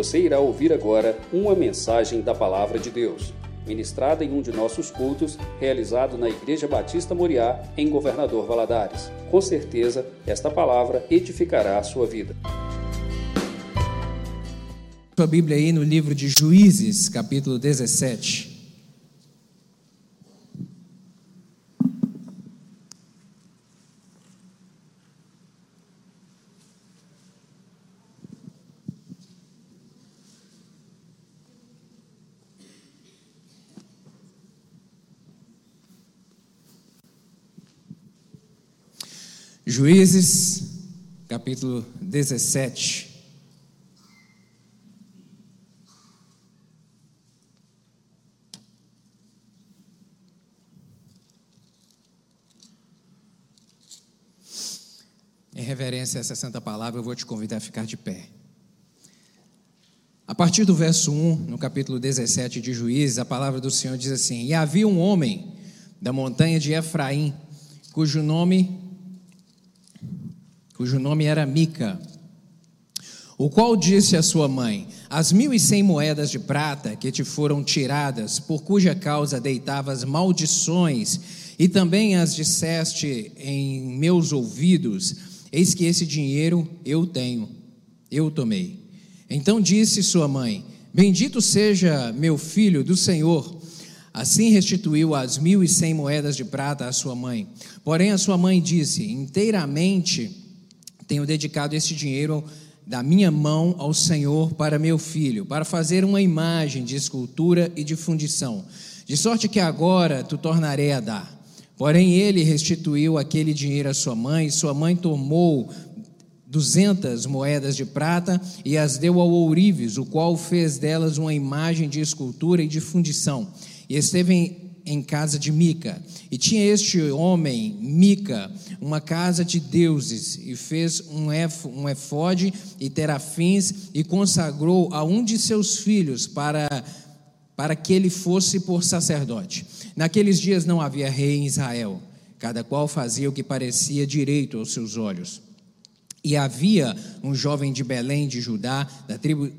Você irá ouvir agora uma mensagem da Palavra de Deus, ministrada em um de nossos cultos, realizado na Igreja Batista Moriá, em Governador Valadares. Com certeza, esta palavra edificará a sua vida. Sua Bíblia aí no livro de Juízes, capítulo 17. Juízes, capítulo 17. Em reverência a essa santa palavra, eu vou te convidar a ficar de pé. A partir do verso 1, no capítulo 17 de Juízes, a palavra do Senhor diz assim: E havia um homem da montanha de Efraim, cujo nome cujo nome era Mica, o qual disse à sua mãe: As mil e cem moedas de prata que te foram tiradas, por cuja causa deitavas maldições, e também as disseste em meus ouvidos, eis que esse dinheiro eu tenho, eu tomei. Então disse sua mãe: Bendito seja meu filho do Senhor. Assim restituiu as mil e cem moedas de prata à sua mãe. Porém, a sua mãe disse: Inteiramente tenho dedicado esse dinheiro da minha mão ao Senhor para meu filho, para fazer uma imagem de escultura e de fundição, de sorte que agora tu tornarei a dar. Porém, ele restituiu aquele dinheiro à sua mãe, e sua mãe tomou duzentas moedas de prata e as deu ao ourives, o qual fez delas uma imagem de escultura e de fundição. E esteve em casa de Mica. E tinha este homem, Mica, uma casa de deuses, e fez um, ef, um efode e terafins, e consagrou a um de seus filhos para, para que ele fosse por sacerdote. Naqueles dias não havia rei em Israel, cada qual fazia o que parecia direito aos seus olhos. E havia um jovem de Belém de Judá, da tribo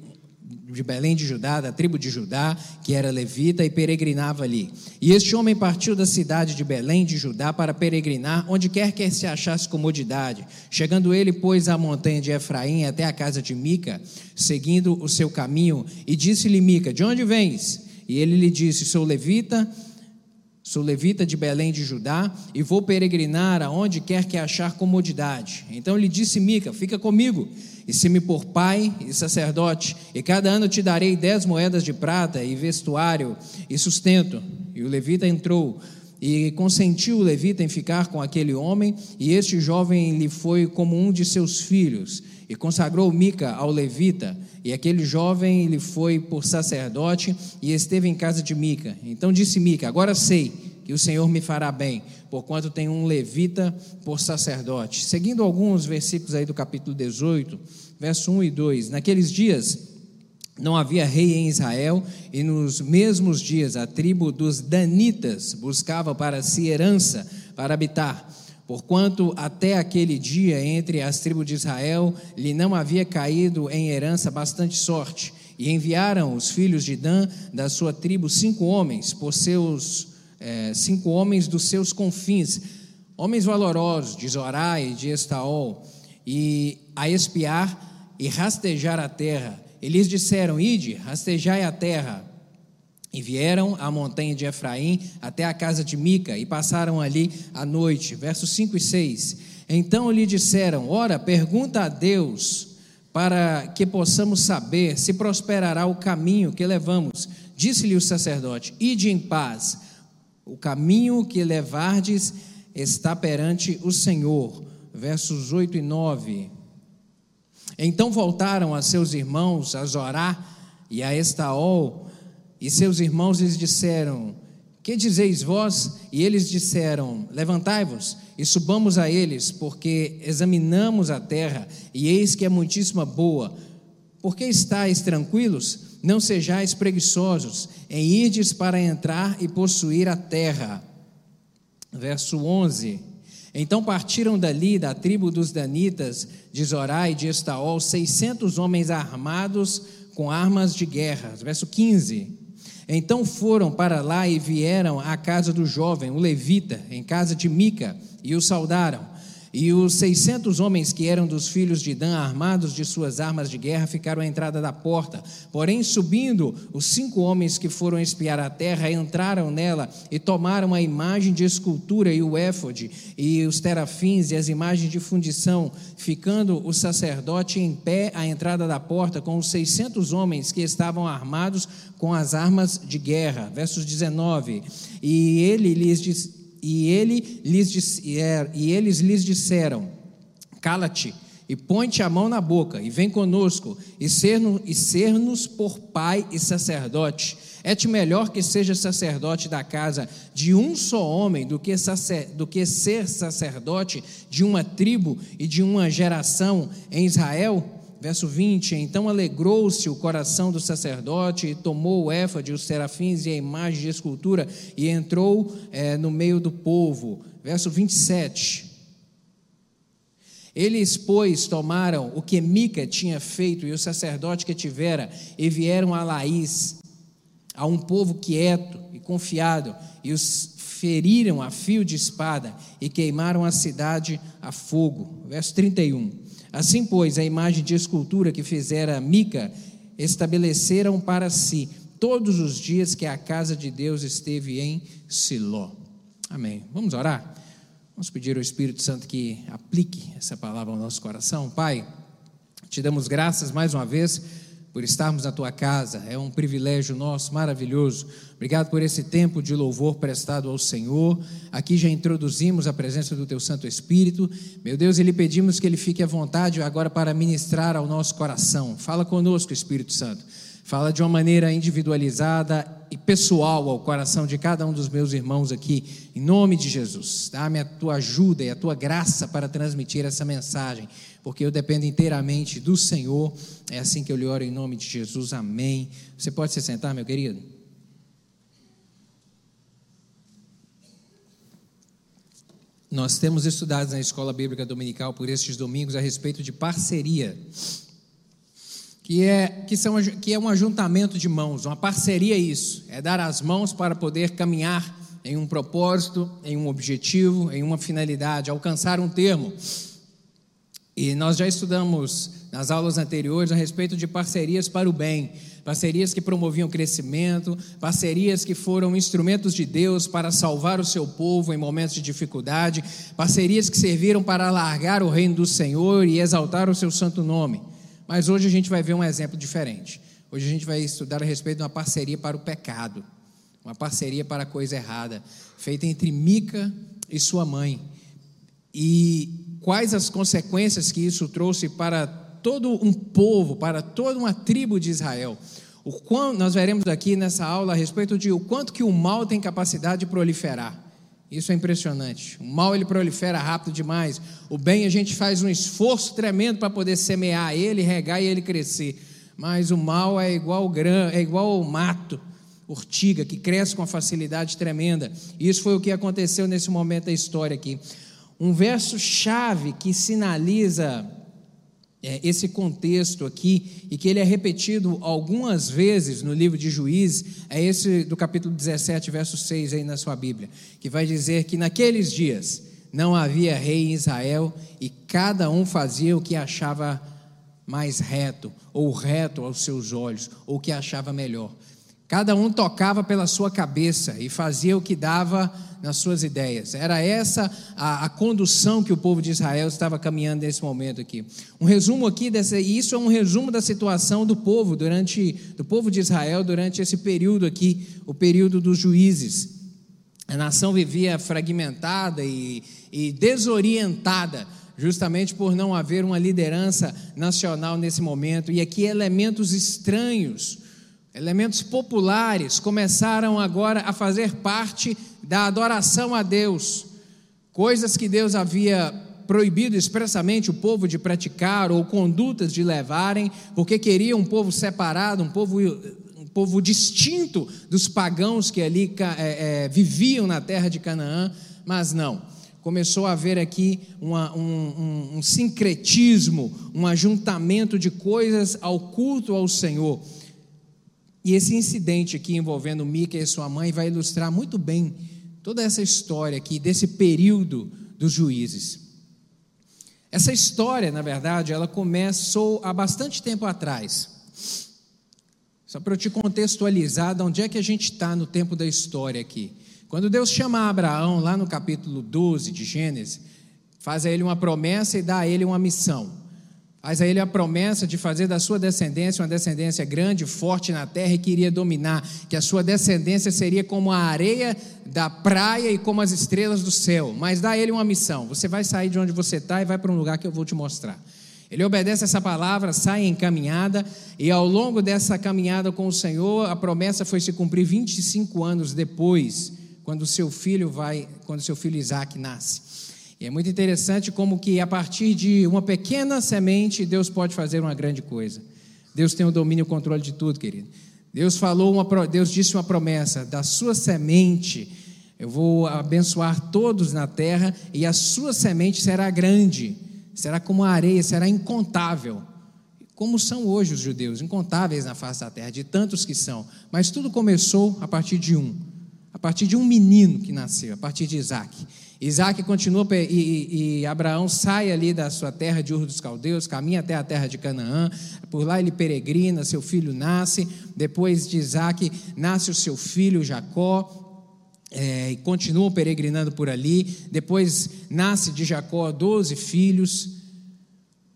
de Belém de Judá, da tribo de Judá, que era levita e peregrinava ali. E este homem partiu da cidade de Belém de Judá para peregrinar onde quer que se achasse comodidade. Chegando ele, pois, à montanha de Efraim até a casa de Mica, seguindo o seu caminho, e disse-lhe Mica: De onde vens? E ele lhe disse: Sou levita Sou levita de Belém de Judá e vou peregrinar aonde quer que achar comodidade. Então lhe disse Mica: Fica comigo, e se me por pai e sacerdote, e cada ano te darei dez moedas de prata e vestuário e sustento. E o levita entrou e consentiu o levita em ficar com aquele homem, e este jovem lhe foi como um de seus filhos, e consagrou Mica ao levita, e aquele jovem lhe foi por sacerdote, e esteve em casa de Mica. Então disse Mica: Agora sei que o Senhor me fará bem, porquanto tenho um levita por sacerdote. Seguindo alguns versículos aí do capítulo 18, verso 1 e 2. Naqueles dias não havia rei em Israel, e nos mesmos dias a tribo dos Danitas buscava para si herança para habitar. Porquanto até aquele dia entre as tribos de Israel lhe não havia caído em herança bastante sorte. E enviaram os filhos de Dan da sua tribo cinco homens, por seus é, cinco homens dos seus confins, homens valorosos de Zorá e de Estaol, e a espiar e rastejar a terra. Eles disseram: Ide, rastejai a terra. E vieram à montanha de Efraim até a casa de Mica e passaram ali a noite. Versos 5 e 6. Então lhe disseram: Ora, pergunta a Deus para que possamos saber se prosperará o caminho que levamos. Disse-lhe o sacerdote: Ide em paz. O caminho que levardes está perante o Senhor. Versos 8 e 9. Então voltaram a seus irmãos, a Zorá e a Estaol, e seus irmãos lhes disseram: Que dizeis vós? E eles disseram: Levantai-vos e subamos a eles, porque examinamos a terra, e eis que é muitíssima boa. Por que estáis tranquilos? Não sejais preguiçosos em irdes para entrar e possuir a terra. Verso 11. Então partiram dali, da tribo dos Danitas, de Zorá e de Estaol, seiscentos homens armados com armas de guerra. Verso 15. Então foram para lá e vieram à casa do jovem, o levita, em casa de Mica, e o saudaram. E os seiscentos homens que eram dos filhos de Dan, armados de suas armas de guerra, ficaram à entrada da porta. Porém, subindo, os cinco homens que foram espiar a terra entraram nela e tomaram a imagem de escultura e o éfode, e os terafins e as imagens de fundição, ficando o sacerdote em pé à entrada da porta com os seiscentos homens que estavam armados com as armas de guerra. Versos 19. E ele lhes disse e, ele lhes, é, e eles lhes disseram: Cala-te e põe-te a mão na boca, e vem conosco, e ser-nos ser por pai e sacerdote. É-te melhor que seja sacerdote da casa de um só homem do que, sacer, do que ser sacerdote de uma tribo e de uma geração em Israel? Verso 20: Então alegrou-se o coração do sacerdote, e tomou o éfode, os serafins e a imagem de escultura, e entrou é, no meio do povo. Verso 27. Eles, pois, tomaram o que Mica tinha feito e o sacerdote que tivera, e vieram a Laís, a um povo quieto e confiado, e os feriram a fio de espada, e queimaram a cidade a fogo. Verso 31. Assim, pois, a imagem de escultura que fizera Mica estabeleceram para si todos os dias que a casa de Deus esteve em Siló. Amém. Vamos orar? Vamos pedir ao Espírito Santo que aplique essa palavra ao nosso coração. Pai, te damos graças mais uma vez por estarmos na tua casa. É um privilégio nosso, maravilhoso. Obrigado por esse tempo de louvor prestado ao Senhor. Aqui já introduzimos a presença do teu Santo Espírito. Meu Deus, e lhe pedimos que ele fique à vontade agora para ministrar ao nosso coração. Fala conosco, Espírito Santo. Fala de uma maneira individualizada e pessoal ao coração de cada um dos meus irmãos aqui, em nome de Jesus. Dá-me a tua ajuda e a tua graça para transmitir essa mensagem porque eu dependo inteiramente do Senhor. É assim que eu lhe oro em nome de Jesus. Amém. Você pode se sentar, meu querido? Nós temos estudado na Escola Bíblica Dominical por estes domingos a respeito de parceria, que é, que, são, que é um ajuntamento de mãos, uma parceria é isso, é dar as mãos para poder caminhar em um propósito, em um objetivo, em uma finalidade, alcançar um termo. E nós já estudamos nas aulas anteriores a respeito de parcerias para o bem, parcerias que promoviam crescimento, parcerias que foram instrumentos de Deus para salvar o seu povo em momentos de dificuldade, parcerias que serviram para alargar o reino do Senhor e exaltar o seu santo nome. Mas hoje a gente vai ver um exemplo diferente. Hoje a gente vai estudar a respeito de uma parceria para o pecado, uma parceria para a coisa errada, feita entre Mica e sua mãe. E quais as consequências que isso trouxe para todo um povo, para toda uma tribo de Israel. O quanto, nós veremos aqui nessa aula a respeito de o quanto que o mal tem capacidade de proliferar. Isso é impressionante. O mal ele prolifera rápido demais. O bem a gente faz um esforço tremendo para poder semear ele, regar e ele crescer. Mas o mal é igual grã, é igual ao mato, ortiga que cresce com uma facilidade tremenda. Isso foi o que aconteceu nesse momento da história aqui. Um verso chave que sinaliza é, esse contexto aqui e que ele é repetido algumas vezes no livro de Juízes, é esse do capítulo 17, verso 6 aí na sua Bíblia, que vai dizer que naqueles dias não havia rei em Israel e cada um fazia o que achava mais reto, ou reto aos seus olhos, ou o que achava melhor. Cada um tocava pela sua cabeça e fazia o que dava nas suas ideias. Era essa a, a, condução que o povo de Israel estava caminhando nesse momento aqui. Um resumo aqui dessa, isso é um resumo da situação do povo durante do povo de Israel durante esse período aqui, o período dos juízes. A nação vivia fragmentada e, e desorientada justamente por não haver uma liderança nacional nesse momento, e aqui elementos estranhos, elementos populares começaram agora a fazer parte da adoração a Deus, coisas que Deus havia proibido expressamente o povo de praticar ou condutas de levarem, porque queria um povo separado, um povo, um povo distinto dos pagãos que ali é, é, viviam na terra de Canaã, mas não. começou a haver aqui uma, um, um, um sincretismo, um ajuntamento de coisas ao culto ao Senhor. E esse incidente aqui envolvendo Mica e sua mãe vai ilustrar muito bem toda essa história aqui desse período dos juízes. Essa história, na verdade, ela começou há bastante tempo atrás. Só para eu te contextualizar de onde é que a gente está no tempo da história aqui. Quando Deus chama Abraão, lá no capítulo 12 de Gênesis, faz a ele uma promessa e dá a ele uma missão. Faz a ele a promessa de fazer da sua descendência uma descendência grande, forte na terra e que iria dominar, que a sua descendência seria como a areia da praia e como as estrelas do céu. Mas dá a ele uma missão: você vai sair de onde você está e vai para um lugar que eu vou te mostrar. Ele obedece essa palavra, sai em caminhada, e ao longo dessa caminhada com o Senhor, a promessa foi se cumprir 25 anos depois, quando seu filho vai, quando seu filho Isaac nasce. E é muito interessante como que a partir de uma pequena semente, Deus pode fazer uma grande coisa. Deus tem o domínio e o controle de tudo, querido. Deus falou uma, Deus disse uma promessa: da sua semente eu vou abençoar todos na terra e a sua semente será grande, será como a areia, será incontável. Como são hoje os judeus, incontáveis na face da terra, de tantos que são. Mas tudo começou a partir de um, a partir de um menino que nasceu, a partir de Isaac. Isaac continua e, e, Abraão sai ali da sua terra de Ur dos Caldeus, caminha até a terra de Canaã, por lá ele peregrina, seu filho nasce, depois de Isaac nasce o seu filho Jacó, é, e continuam peregrinando por ali, depois nasce de Jacó doze filhos,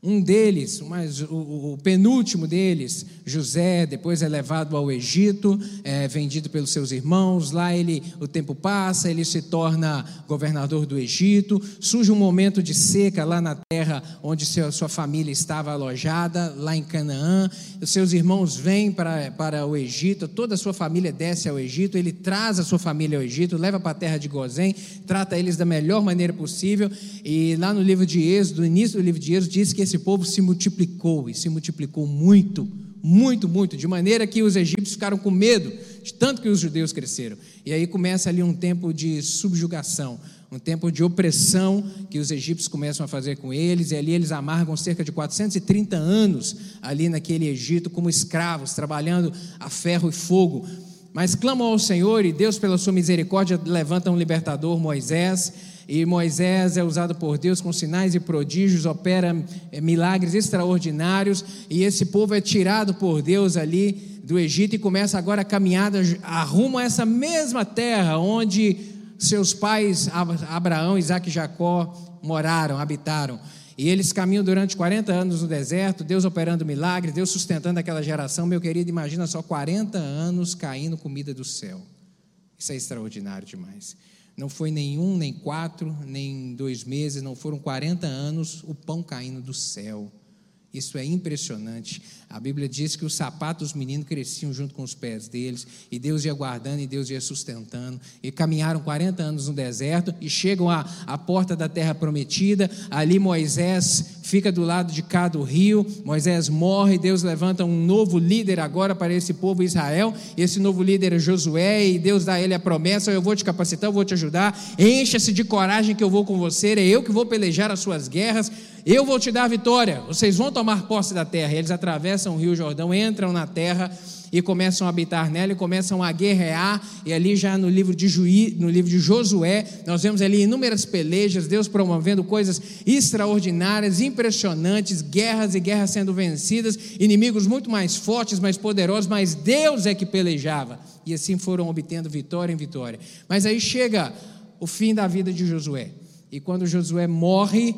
um deles, mas o, o, penúltimo deles, José, depois é levado ao Egito, é vendido pelos seus irmãos. Lá ele, o tempo passa, ele se torna governador do Egito. Surge um momento de seca lá na terra onde seu, sua família estava alojada, lá em Canaã. Os seus irmãos vêm para, para o Egito, toda a sua família desce ao Egito. Ele traz a sua família ao Egito, leva para a terra de Gozém, trata eles da melhor maneira possível. E lá no livro de Êxodo, no início do livro de Êxodo, diz que esse esse povo se multiplicou e se multiplicou muito, muito, muito, de maneira que os egípcios ficaram com medo de tanto que os judeus cresceram. E aí começa ali um tempo de subjugação, um tempo de opressão que os egípcios começam a fazer com eles, e ali eles amargam cerca de 430 anos ali naquele Egito como escravos, trabalhando a ferro e fogo. Mas clamam ao Senhor e Deus, pela sua misericórdia, levanta um libertador, Moisés, e Moisés é usado por Deus com sinais e prodígios, opera eh, milagres extraordinários, e esse povo é tirado por Deus ali do Egito e começa agora a caminhada rumo a essa mesma terra onde seus pais, Abraão, Isaac e Jacó, moraram, habitaram. E eles caminham durante 40 anos no deserto, Deus operando milagres, Deus sustentando aquela geração. Meu querido, imagina só 40 anos caindo comida do céu. Isso é extraordinário demais. Não foi nenhum, nem quatro, nem dois meses, não foram 40 anos o pão caindo do céu. Isso é impressionante. A Bíblia diz que os sapatos dos meninos cresciam junto com os pés deles, e Deus ia guardando e Deus ia sustentando. E caminharam 40 anos no deserto e chegam à, à porta da terra prometida. Ali Moisés fica do lado de cá do rio. Moisés morre, Deus levanta um novo líder agora para esse povo Israel. Esse novo líder é Josué, e Deus dá a ele a promessa: Eu vou te capacitar, eu vou te ajudar. Encha-se de coragem que eu vou com você, é eu que vou pelejar as suas guerras. Eu vou te dar vitória, vocês vão tomar posse da terra. E eles atravessam o Rio Jordão, entram na terra e começam a habitar nela e começam a guerrear. E ali já no livro de Juí, no livro de Josué, nós vemos ali inúmeras pelejas, Deus promovendo coisas extraordinárias, impressionantes, guerras e guerras sendo vencidas, inimigos muito mais fortes, mais poderosos, mas Deus é que pelejava. E assim foram obtendo vitória em vitória. Mas aí chega o fim da vida de Josué. E quando Josué morre,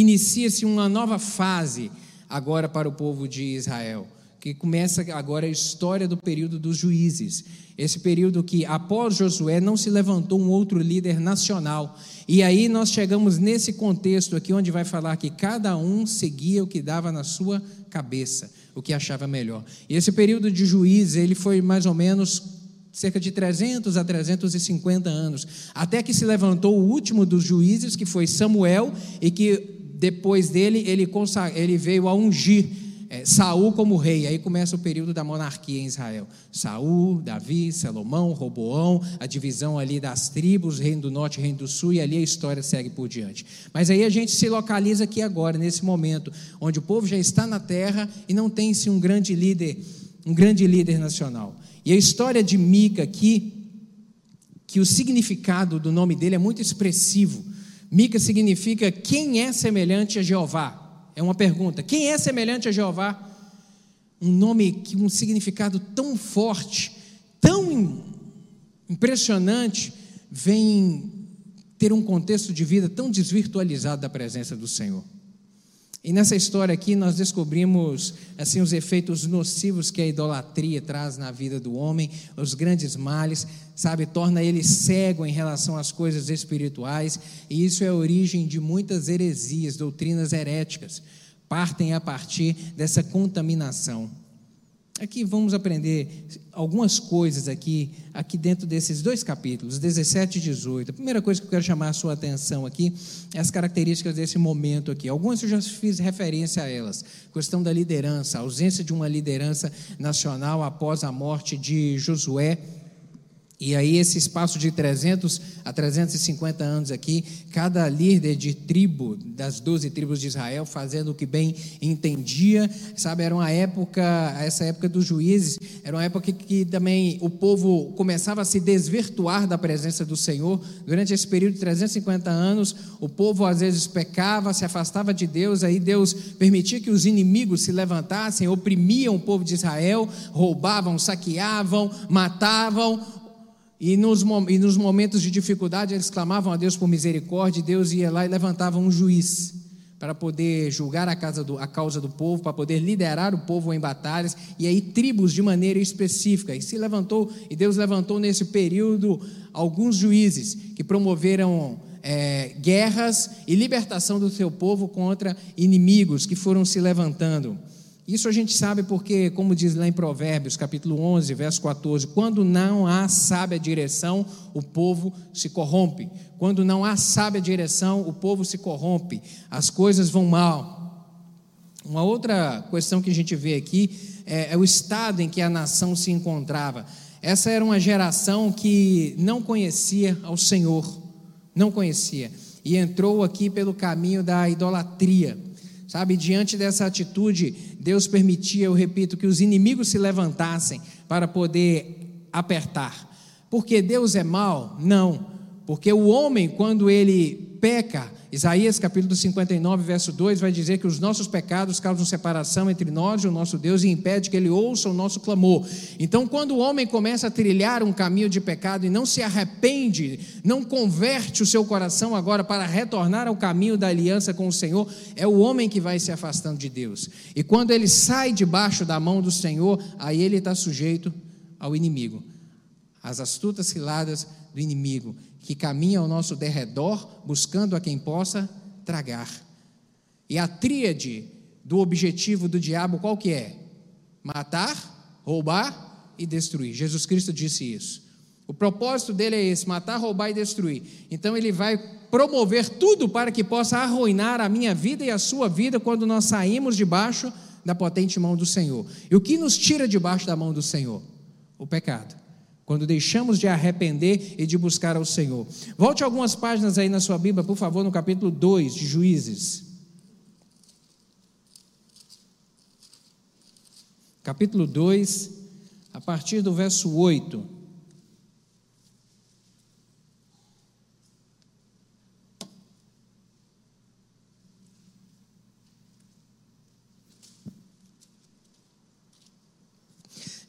inicia-se uma nova fase agora para o povo de Israel, que começa agora a história do período dos juízes. Esse período que após Josué não se levantou um outro líder nacional. E aí nós chegamos nesse contexto aqui onde vai falar que cada um seguia o que dava na sua cabeça, o que achava melhor. E esse período de juízes, ele foi mais ou menos cerca de 300 a 350 anos, até que se levantou o último dos juízes, que foi Samuel, e que depois dele, ele, ele veio a ungir é, Saul como rei. Aí começa o período da monarquia em Israel. Saul, Davi, Salomão, Roboão, a divisão ali das tribos, reino do norte, reino do sul, e ali a história segue por diante. Mas aí a gente se localiza aqui agora, nesse momento, onde o povo já está na terra e não tem-se um grande líder, um grande líder nacional. E a história de Mica aqui, que o significado do nome dele é muito expressivo. Mica significa quem é semelhante a Jeová. É uma pergunta. Quem é semelhante a Jeová? Um nome que um significado tão forte, tão impressionante, vem ter um contexto de vida tão desvirtualizado da presença do Senhor. E nessa história aqui nós descobrimos assim os efeitos nocivos que a idolatria traz na vida do homem, os grandes males, sabe, torna ele cego em relação às coisas espirituais, e isso é a origem de muitas heresias, doutrinas heréticas, partem a partir dessa contaminação. Aqui vamos aprender algumas coisas aqui, aqui dentro desses dois capítulos, 17 e 18. A primeira coisa que eu quero chamar a sua atenção aqui é as características desse momento aqui. Algumas eu já fiz referência a elas. Questão da liderança, a ausência de uma liderança nacional após a morte de Josué e aí, esse espaço de 300 a 350 anos aqui, cada líder de tribo, das 12 tribos de Israel, fazendo o que bem entendia, sabe? Era uma época, essa época dos juízes, era uma época que também o povo começava a se desvirtuar da presença do Senhor. Durante esse período de 350 anos, o povo às vezes pecava, se afastava de Deus, aí Deus permitia que os inimigos se levantassem, oprimiam o povo de Israel, roubavam, saqueavam, matavam e nos, e nos momentos de dificuldade eles clamavam a Deus por misericórdia, e Deus ia lá e levantava um juiz para poder julgar a, do, a causa do povo, para poder liderar o povo em batalhas, e aí tribos de maneira específica. E se levantou, e Deus levantou nesse período alguns juízes que promoveram é, guerras e libertação do seu povo contra inimigos que foram se levantando. Isso a gente sabe porque, como diz lá em Provérbios, capítulo 11, verso 14, quando não há sábia direção, o povo se corrompe. Quando não há sábia direção, o povo se corrompe. As coisas vão mal. Uma outra questão que a gente vê aqui é, é o estado em que a nação se encontrava. Essa era uma geração que não conhecia ao Senhor, não conhecia, e entrou aqui pelo caminho da idolatria. Sabe, diante dessa atitude, Deus permitia, eu repito, que os inimigos se levantassem para poder apertar. Porque Deus é mau? Não. Porque o homem, quando ele peca, Isaías capítulo 59, verso 2 vai dizer que os nossos pecados causam separação entre nós e o nosso Deus e impede que ele ouça o nosso clamor. Então, quando o homem começa a trilhar um caminho de pecado e não se arrepende, não converte o seu coração agora para retornar ao caminho da aliança com o Senhor, é o homem que vai se afastando de Deus. E quando ele sai debaixo da mão do Senhor, aí ele está sujeito ao inimigo, às astutas ciladas do inimigo que caminha ao nosso derredor, buscando a quem possa tragar. E a tríade do objetivo do diabo qual que é? Matar, roubar e destruir. Jesus Cristo disse isso. O propósito dele é esse: matar, roubar e destruir. Então ele vai promover tudo para que possa arruinar a minha vida e a sua vida quando nós saímos debaixo da potente mão do Senhor. E o que nos tira debaixo da mão do Senhor? O pecado quando deixamos de arrepender e de buscar ao Senhor. Volte algumas páginas aí na sua Bíblia, por favor, no capítulo 2 de Juízes. Capítulo 2, a partir do verso 8.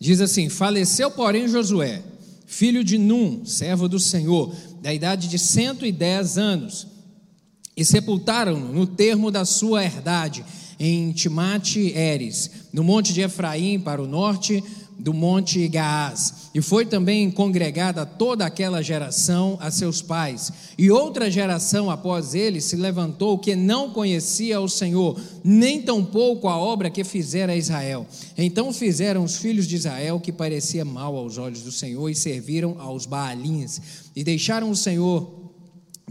Diz assim: Faleceu, porém, Josué, filho de Num, servo do Senhor, da idade de 110 anos, e sepultaram-no no termo da sua herdade, em Timate Eres, no monte de Efraim, para o norte do monte Gaás. E foi também congregada toda aquela geração a seus pais. E outra geração após ele se levantou que não conhecia o Senhor, nem tampouco a obra que fizera Israel. Então fizeram os filhos de Israel que parecia mal aos olhos do Senhor e serviram aos Baalins e deixaram o Senhor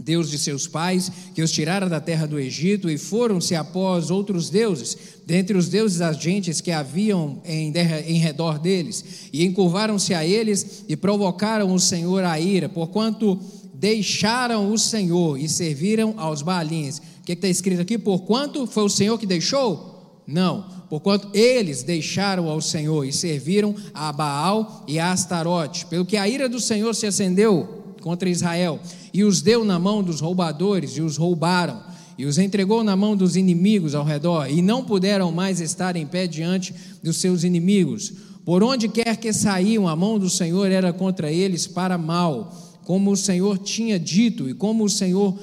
Deus de seus pais, que os tirara da terra do Egito, e foram-se após outros deuses, dentre os deuses das gentes que haviam em, em redor deles, e encurvaram-se a eles e provocaram o Senhor a ira, porquanto deixaram o Senhor e serviram aos Baalins. O que está escrito aqui? Porquanto foi o Senhor que deixou? Não, porquanto eles deixaram ao Senhor e serviram a Baal e a Astarote, pelo que a ira do Senhor se acendeu contra Israel, e os deu na mão dos roubadores, e os roubaram, e os entregou na mão dos inimigos ao redor, e não puderam mais estar em pé diante dos seus inimigos. Por onde quer que saíam, a mão do Senhor era contra eles para mal, como o Senhor tinha dito, e como o Senhor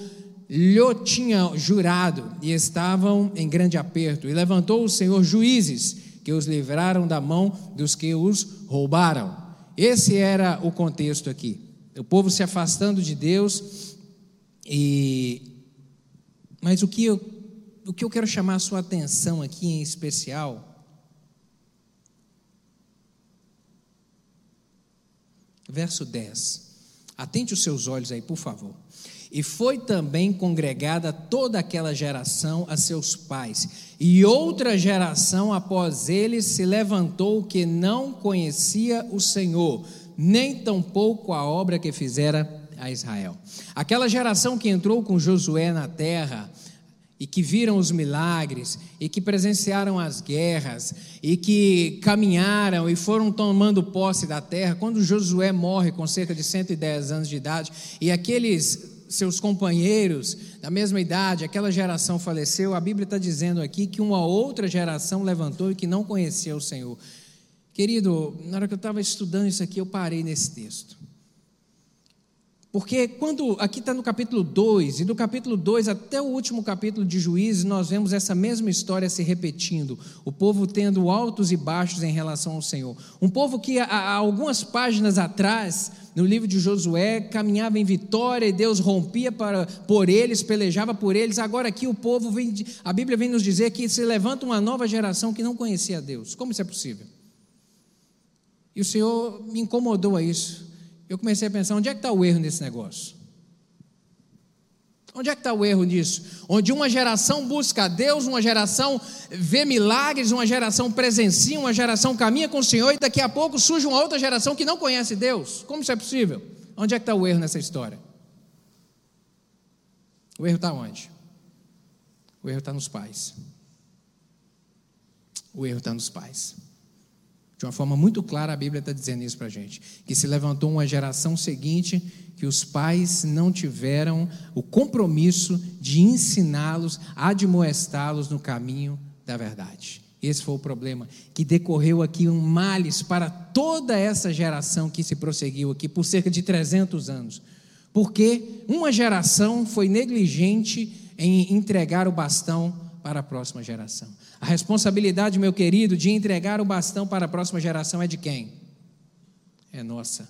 lhe tinha jurado, e estavam em grande aperto. E levantou o Senhor juízes, que os livraram da mão dos que os roubaram. Esse era o contexto aqui o povo se afastando de Deus. E mas o que eu, o que eu quero chamar a sua atenção aqui em especial verso 10. Atente os seus olhos aí, por favor. E foi também congregada toda aquela geração a seus pais, e outra geração após eles se levantou que não conhecia o Senhor, nem tampouco a obra que fizera a Israel. Aquela geração que entrou com Josué na terra, e que viram os milagres, e que presenciaram as guerras, e que caminharam e foram tomando posse da terra, quando Josué morre com cerca de 110 anos de idade, e aqueles seus companheiros da mesma idade, aquela geração faleceu, a Bíblia está dizendo aqui que uma outra geração levantou e que não conhecia o Senhor. Querido, na hora que eu estava estudando isso aqui, eu parei nesse texto. Porque quando, aqui está no capítulo 2, e do capítulo 2 até o último capítulo de Juízes, nós vemos essa mesma história se repetindo. O povo tendo altos e baixos em relação ao Senhor. Um povo que há algumas páginas atrás, no livro de Josué, caminhava em vitória e Deus rompia para, por eles, pelejava por eles. Agora aqui o povo vem, a Bíblia vem nos dizer que se levanta uma nova geração que não conhecia Deus. Como isso é possível? E o Senhor me incomodou a isso. Eu comecei a pensar: onde é que está o erro nesse negócio? Onde é que está o erro nisso? Onde uma geração busca a Deus, uma geração vê milagres, uma geração presencia, uma geração caminha com o Senhor e daqui a pouco surge uma outra geração que não conhece Deus. Como isso é possível? Onde é que está o erro nessa história? O erro está onde? O erro está nos pais. O erro está nos pais. De uma forma muito clara, a Bíblia está dizendo isso para a gente: que se levantou uma geração seguinte que os pais não tiveram o compromisso de ensiná-los, admoestá-los no caminho da verdade. Esse foi o problema que decorreu aqui um males para toda essa geração que se prosseguiu aqui por cerca de 300 anos. Porque uma geração foi negligente em entregar o bastão para a próxima geração. A responsabilidade, meu querido, de entregar o bastão para a próxima geração é de quem? É nossa.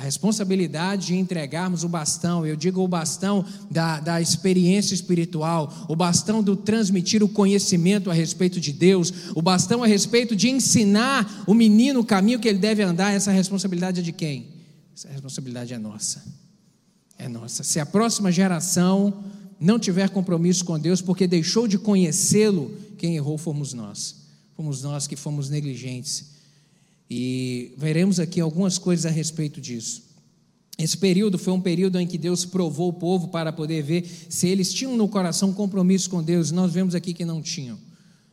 A responsabilidade de entregarmos o bastão, eu digo o bastão da, da experiência espiritual, o bastão do transmitir o conhecimento a respeito de Deus, o bastão a respeito de ensinar o menino o caminho que ele deve andar, essa responsabilidade é de quem? Essa responsabilidade é nossa. É nossa. Se a próxima geração não tiver compromisso com Deus porque deixou de conhecê-lo, quem errou fomos nós. Fomos nós que fomos negligentes. E veremos aqui algumas coisas a respeito disso. Esse período foi um período em que Deus provou o povo para poder ver se eles tinham no coração compromisso com Deus. Nós vemos aqui que não tinham.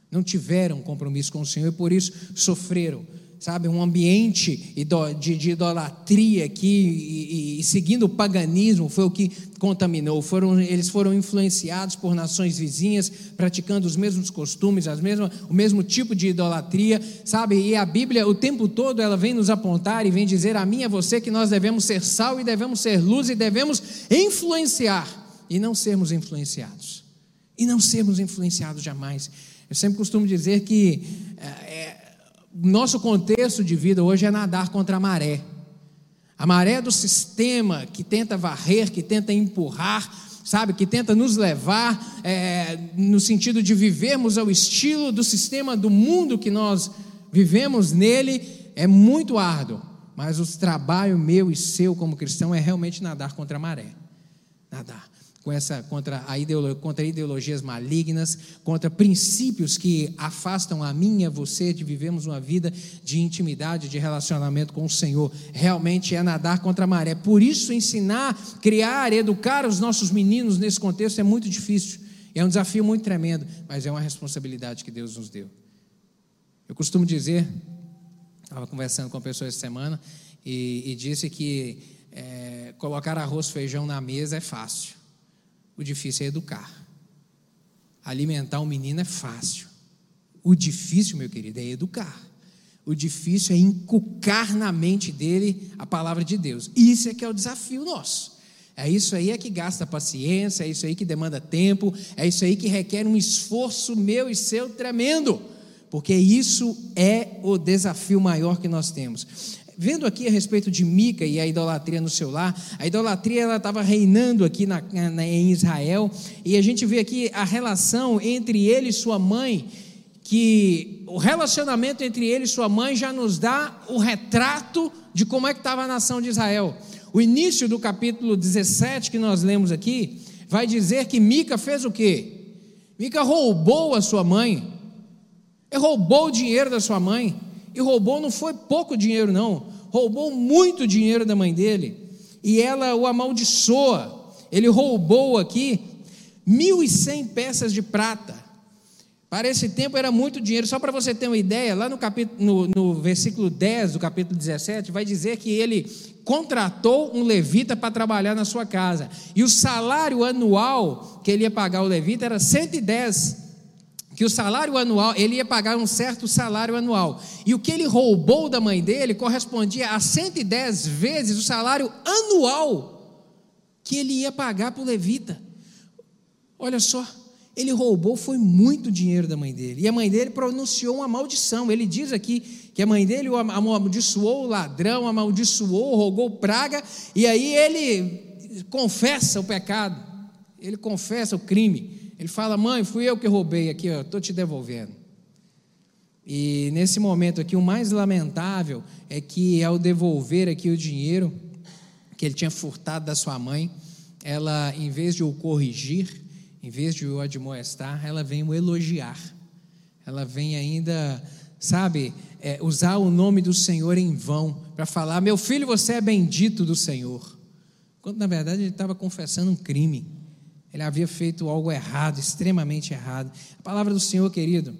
Não tiveram compromisso com o Senhor e por isso sofreram sabe, um ambiente de, idolatria aqui e, e, seguindo o paganismo foi o que contaminou. Foram, eles foram influenciados por nações vizinhas, praticando os mesmos costumes, as mesmas, o mesmo tipo de idolatria, sabe? E a Bíblia o tempo todo ela vem nos apontar e vem dizer a mim e a você que nós devemos ser sal e devemos ser luz e devemos influenciar e não sermos influenciados. E não sermos influenciados jamais. Eu sempre costumo dizer que nosso contexto de vida hoje é nadar contra a maré. A maré do sistema que tenta varrer, que tenta empurrar, sabe, que tenta nos levar é, no sentido de vivermos ao estilo do sistema do mundo que nós vivemos nele, é muito árduo. Mas o trabalho meu e seu como cristão é realmente nadar contra a maré. Nadar com essa contra, a contra ideologias malignas, contra princípios que afastam a mim e a você de vivermos uma vida de intimidade, de relacionamento com o Senhor. Realmente é nadar contra a maré. Por isso, ensinar, criar, educar os nossos meninos nesse contexto é muito difícil. É um desafio muito tremendo, mas é uma responsabilidade que Deus nos deu. Eu costumo dizer, estava conversando com uma pessoa essa semana, e, e disse que é, colocar arroz e feijão na mesa é fácil. O difícil é educar. Alimentar um menino é fácil. O difícil, meu querido, é educar. O difícil é inculcar na mente dele a palavra de Deus. Isso é que é o desafio nosso. É isso aí é que gasta paciência, é isso aí que demanda tempo, é isso aí que requer um esforço meu e seu tremendo, porque isso é o desafio maior que nós temos vendo aqui a respeito de Mica e a idolatria no seu lar, a idolatria ela estava reinando aqui na, na, em Israel, e a gente vê aqui a relação entre ele e sua mãe, que o relacionamento entre ele e sua mãe já nos dá o retrato de como é que estava a nação de Israel. O início do capítulo 17 que nós lemos aqui vai dizer que Mica fez o quê? Mica roubou a sua mãe, roubou o dinheiro da sua mãe. E roubou não foi pouco dinheiro, não. Roubou muito dinheiro da mãe dele. E ela o amaldiçoa. Ele roubou aqui 1.100 peças de prata. Para esse tempo era muito dinheiro. Só para você ter uma ideia, lá no, capítulo, no, no versículo 10 do capítulo 17, vai dizer que ele contratou um levita para trabalhar na sua casa. E o salário anual que ele ia pagar o levita era 110 que o salário anual, ele ia pagar um certo salário anual. E o que ele roubou da mãe dele correspondia a 110 vezes o salário anual que ele ia pagar para o levita. Olha só, ele roubou foi muito dinheiro da mãe dele. E a mãe dele pronunciou uma maldição. Ele diz aqui que a mãe dele amaldiçoou o ladrão, amaldiçoou, rogou praga, e aí ele confessa o pecado. Ele confessa o crime. Ele fala: Mãe, fui eu que roubei aqui, estou te devolvendo. E nesse momento aqui, o mais lamentável é que, ao devolver aqui o dinheiro que ele tinha furtado da sua mãe, ela, em vez de o corrigir, em vez de o admoestar, ela vem o elogiar. Ela vem ainda, sabe, é, usar o nome do Senhor em vão, para falar: Meu filho, você é bendito do Senhor. Quando na verdade ele estava confessando um crime. Ele havia feito algo errado, extremamente errado. A palavra do Senhor, querido,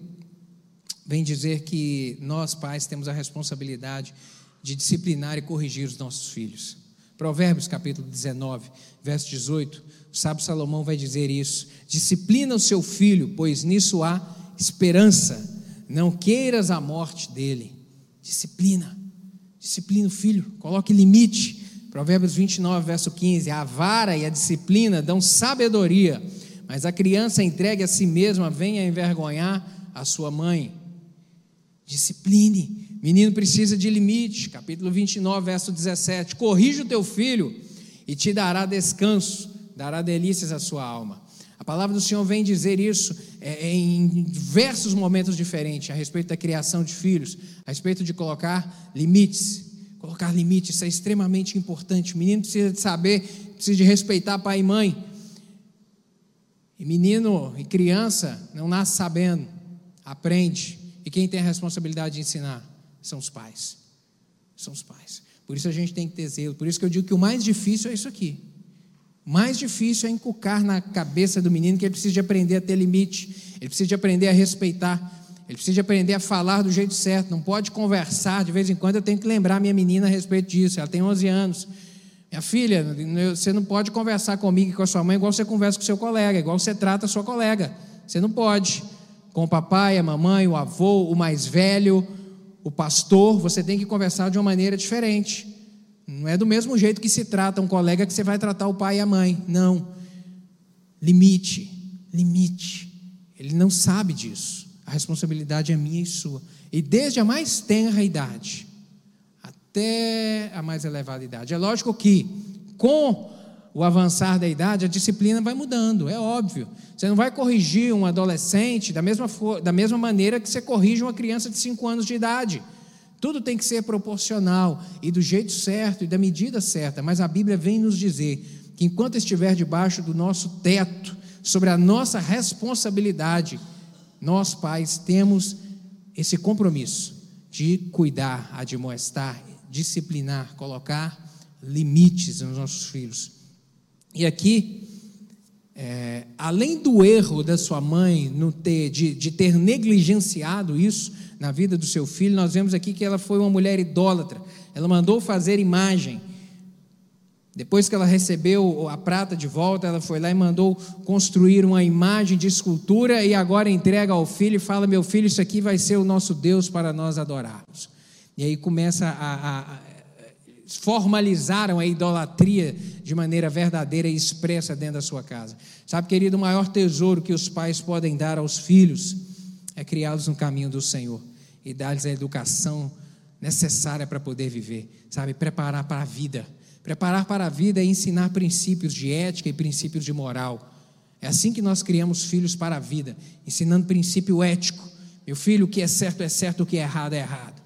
vem dizer que nós, pais, temos a responsabilidade de disciplinar e corrigir os nossos filhos. Provérbios capítulo 19, verso 18, o sábio Salomão vai dizer isso: disciplina o seu filho, pois nisso há esperança. Não queiras a morte dele. Disciplina, disciplina o filho, coloque limite. Provérbios 29, verso 15: A vara e a disciplina dão sabedoria, mas a criança entregue a si mesma vem a envergonhar a sua mãe. Discipline. Menino precisa de limite. Capítulo 29, verso 17: Corrija o teu filho e te dará descanso, dará delícias à sua alma. A palavra do Senhor vem dizer isso é, em diversos momentos diferentes a respeito da criação de filhos, a respeito de colocar limites. Colocar limite, isso é extremamente importante. O menino precisa de saber, precisa de respeitar pai e mãe. E menino e criança não nasce sabendo, aprende. E quem tem a responsabilidade de ensinar são os pais. São os pais. Por isso a gente tem que ter zelo. Por isso que eu digo que o mais difícil é isso aqui. O mais difícil é inculcar na cabeça do menino que ele precisa de aprender a ter limite, ele precisa de aprender a respeitar. Ele precisa aprender a falar do jeito certo, não pode conversar. De vez em quando eu tenho que lembrar minha menina a respeito disso. Ela tem 11 anos. Minha filha, você não pode conversar comigo e com a sua mãe igual você conversa com seu colega, igual você trata a sua colega. Você não pode. Com o papai, a mamãe, o avô, o mais velho, o pastor, você tem que conversar de uma maneira diferente. Não é do mesmo jeito que se trata um colega que você vai tratar o pai e a mãe. Não. Limite, limite. Ele não sabe disso. A responsabilidade é minha e sua. E desde a mais tenra idade até a mais elevada idade. É lógico que, com o avançar da idade, a disciplina vai mudando, é óbvio. Você não vai corrigir um adolescente da mesma, da mesma maneira que você corrige uma criança de 5 anos de idade. Tudo tem que ser proporcional e do jeito certo e da medida certa, mas a Bíblia vem nos dizer que enquanto estiver debaixo do nosso teto, sobre a nossa responsabilidade, nós pais temos esse compromisso de cuidar, admoestar, disciplinar, colocar limites nos nossos filhos. E aqui, é, além do erro da sua mãe no ter, de, de ter negligenciado isso na vida do seu filho, nós vemos aqui que ela foi uma mulher idólatra. Ela mandou fazer imagem. Depois que ela recebeu a prata de volta, ela foi lá e mandou construir uma imagem de escultura e agora entrega ao filho e fala: Meu filho, isso aqui vai ser o nosso Deus para nós adorarmos. E aí começa a, a, formalizaram a idolatria de maneira verdadeira e expressa dentro da sua casa. Sabe, querido, o maior tesouro que os pais podem dar aos filhos é criá-los no caminho do Senhor e dar-lhes a educação necessária para poder viver, sabe, preparar para a vida. Preparar para a vida é ensinar princípios de ética e princípios de moral. É assim que nós criamos filhos para a vida, ensinando princípio ético. Meu filho, o que é certo é certo, o que é errado é errado.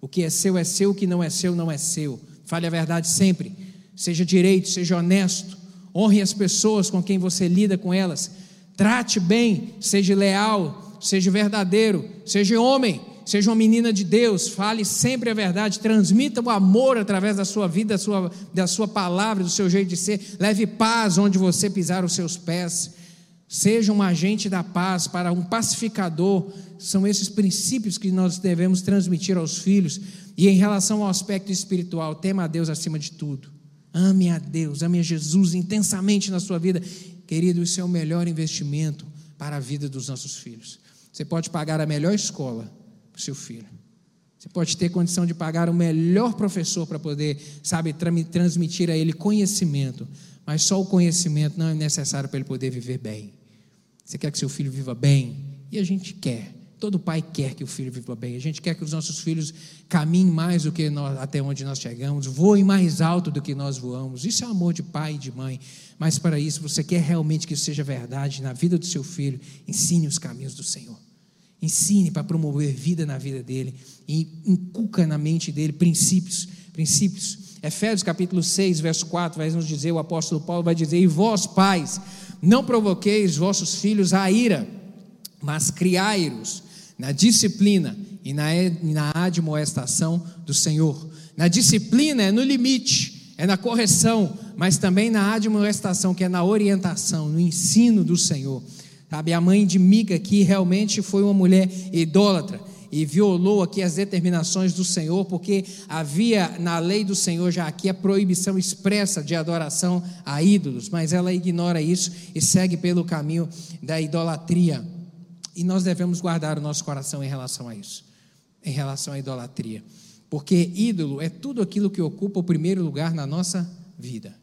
O que é seu é seu, o que não é seu não é seu. Fale a verdade sempre. Seja direito, seja honesto. Honre as pessoas com quem você lida com elas. Trate bem, seja leal, seja verdadeiro, seja homem, seja uma menina de Deus. Fale sempre a verdade, transmita o amor através da sua vida, da sua, da sua palavra, do seu jeito de ser. Leve paz onde você pisar os seus pés. Seja um agente da paz, para um pacificador. São esses princípios que nós devemos transmitir aos filhos. E em relação ao aspecto espiritual, tema a Deus acima de tudo. Ame a Deus, ame a Jesus intensamente na sua vida. Querido, isso é o melhor investimento para a vida dos nossos filhos. Você pode pagar a melhor escola para o seu filho. Você pode ter condição de pagar o melhor professor para poder, sabe, transmitir a ele conhecimento. Mas só o conhecimento não é necessário para ele poder viver bem. Você quer que seu filho viva bem? E a gente quer. Todo pai quer que o filho viva bem. A gente quer que os nossos filhos caminhem mais do que nós, até onde nós chegamos, voem mais alto do que nós voamos. Isso é amor de pai e de mãe. Mas para isso, você quer realmente que isso seja verdade na vida do seu filho, ensine os caminhos do Senhor. Ensine para promover vida na vida dele e inculca na mente dele princípios, princípios. Efésios capítulo 6, verso 4 vai nos dizer, o apóstolo Paulo vai dizer: "E vós, pais, não provoqueis vossos filhos à ira, mas criai-os na disciplina e na, na admoestação do Senhor. Na disciplina é no limite, é na correção, mas também na admoestação, que é na orientação, no ensino do Senhor. Sabe, a mãe de Mica aqui realmente foi uma mulher idólatra e violou aqui as determinações do Senhor, porque havia na lei do Senhor já aqui a proibição expressa de adoração a ídolos, mas ela ignora isso e segue pelo caminho da idolatria. E nós devemos guardar o nosso coração em relação a isso, em relação à idolatria. Porque ídolo é tudo aquilo que ocupa o primeiro lugar na nossa vida.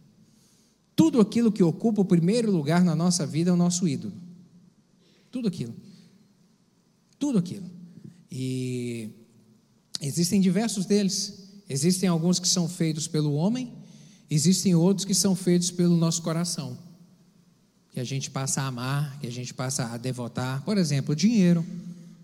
Tudo aquilo que ocupa o primeiro lugar na nossa vida é o nosso ídolo. Tudo aquilo. Tudo aquilo. E existem diversos deles. Existem alguns que são feitos pelo homem, existem outros que são feitos pelo nosso coração que a gente passa a amar, que a gente passa a devotar. Por exemplo, o dinheiro.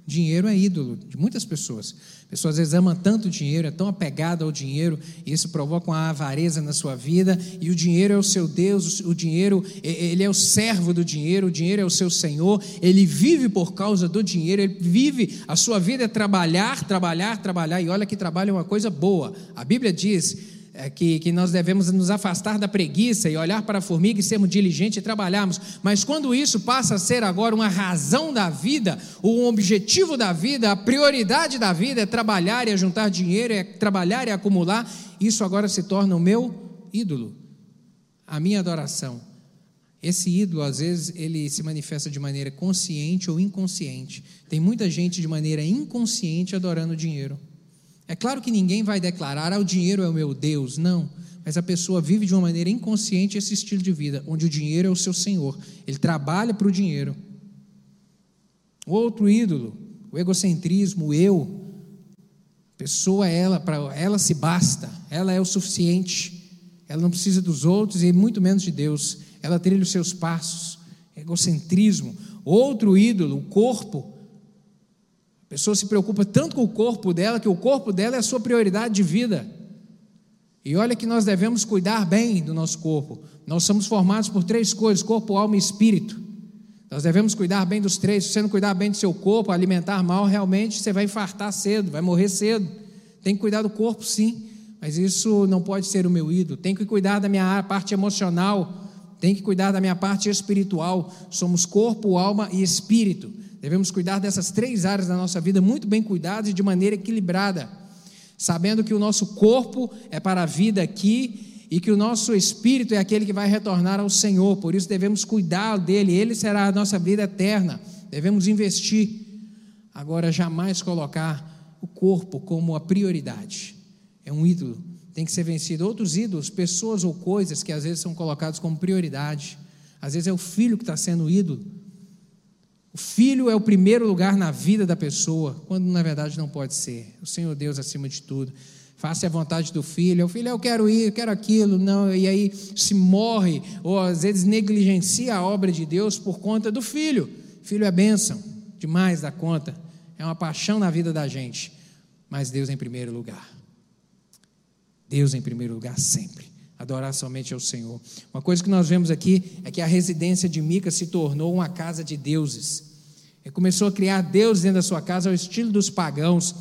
Dinheiro é ídolo de muitas pessoas. Pessoas às vezes amam tanto dinheiro, é tão apegado ao dinheiro, e isso provoca uma avareza na sua vida, e o dinheiro é o seu Deus, o dinheiro, ele é o servo do dinheiro, o dinheiro é o seu Senhor, ele vive por causa do dinheiro, ele vive, a sua vida é trabalhar, trabalhar, trabalhar, e olha que trabalho é uma coisa boa. A Bíblia diz é que, que nós devemos nos afastar da preguiça e olhar para a formiga e sermos diligentes e trabalharmos. Mas quando isso passa a ser agora uma razão da vida, um objetivo da vida, a prioridade da vida é trabalhar e é juntar dinheiro, é trabalhar e acumular, isso agora se torna o meu ídolo, a minha adoração. Esse ídolo, às vezes, ele se manifesta de maneira consciente ou inconsciente. Tem muita gente de maneira inconsciente adorando dinheiro. É claro que ninguém vai declarar, ah, o dinheiro é o meu Deus. Não. Mas a pessoa vive de uma maneira inconsciente esse estilo de vida, onde o dinheiro é o seu senhor. Ele trabalha para o dinheiro. Outro ídolo, o egocentrismo, o eu. A pessoa, ela, para ela se basta, ela é o suficiente. Ela não precisa dos outros e muito menos de Deus. Ela trilha os seus passos. Egocentrismo. Outro ídolo, o corpo. A pessoa se preocupa tanto com o corpo dela que o corpo dela é a sua prioridade de vida. E olha que nós devemos cuidar bem do nosso corpo. Nós somos formados por três coisas: corpo, alma e espírito. Nós devemos cuidar bem dos três. Se você não cuidar bem do seu corpo, alimentar mal, realmente você vai infartar cedo, vai morrer cedo. Tem que cuidar do corpo, sim, mas isso não pode ser o meu ídolo. Tem que cuidar da minha parte emocional, tem que cuidar da minha parte espiritual. Somos corpo, alma e espírito. Devemos cuidar dessas três áreas da nossa vida muito bem cuidadas e de maneira equilibrada, sabendo que o nosso corpo é para a vida aqui e que o nosso espírito é aquele que vai retornar ao Senhor. Por isso devemos cuidar dele, ele será a nossa vida eterna. Devemos investir. Agora, jamais colocar o corpo como a prioridade. É um ídolo tem que ser vencido. Outros ídolos, pessoas ou coisas que às vezes são colocados como prioridade. Às vezes é o filho que está sendo ídolo. O filho é o primeiro lugar na vida da pessoa, quando na verdade não pode ser. O Senhor Deus acima de tudo. Faça a vontade do filho. O filho, eu quero ir, eu quero aquilo. Não, e aí se morre, ou às vezes negligencia a obra de Deus por conta do filho. Filho é bênção, demais da conta. É uma paixão na vida da gente. Mas Deus em primeiro lugar. Deus em primeiro lugar sempre. Adorar somente ao Senhor. Uma coisa que nós vemos aqui é que a residência de Mica se tornou uma casa de deuses. Ele começou a criar deuses dentro da sua casa, ao estilo dos pagãos,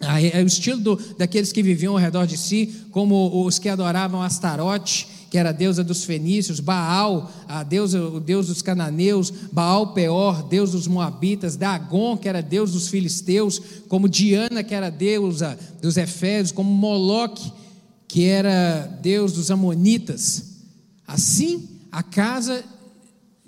é o estilo do, daqueles que viviam ao redor de si, como os que adoravam Astarote, que era a deusa dos fenícios, Baal, a deusa, o deus dos cananeus, Baal Peor, deus dos moabitas, Dagon, que era deus dos filisteus, como Diana, que era deusa dos efésios, como Moloque, que era Deus dos Amonitas. Assim, a casa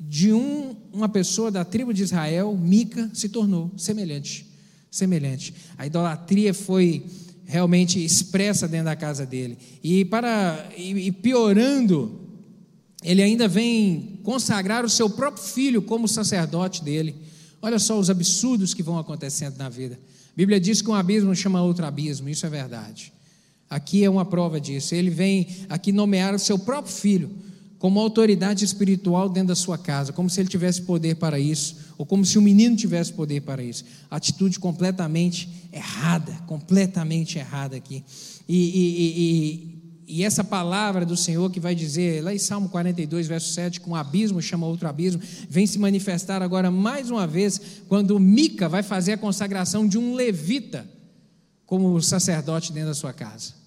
de um, uma pessoa da tribo de Israel, Mica, se tornou semelhante. Semelhante. A idolatria foi realmente expressa dentro da casa dele. E para e, e piorando, ele ainda vem consagrar o seu próprio filho como sacerdote dele. Olha só os absurdos que vão acontecendo na vida. A Bíblia diz que um abismo chama outro abismo, isso é verdade. Aqui é uma prova disso. Ele vem aqui nomear o seu próprio filho como autoridade espiritual dentro da sua casa, como se ele tivesse poder para isso, ou como se o menino tivesse poder para isso. Atitude completamente errada, completamente errada aqui. E, e, e, e, essa palavra do Senhor que vai dizer, lá em Salmo 42, verso 7, com um abismo chama outro abismo, vem se manifestar agora mais uma vez, quando Mica vai fazer a consagração de um levita como sacerdote dentro da sua casa.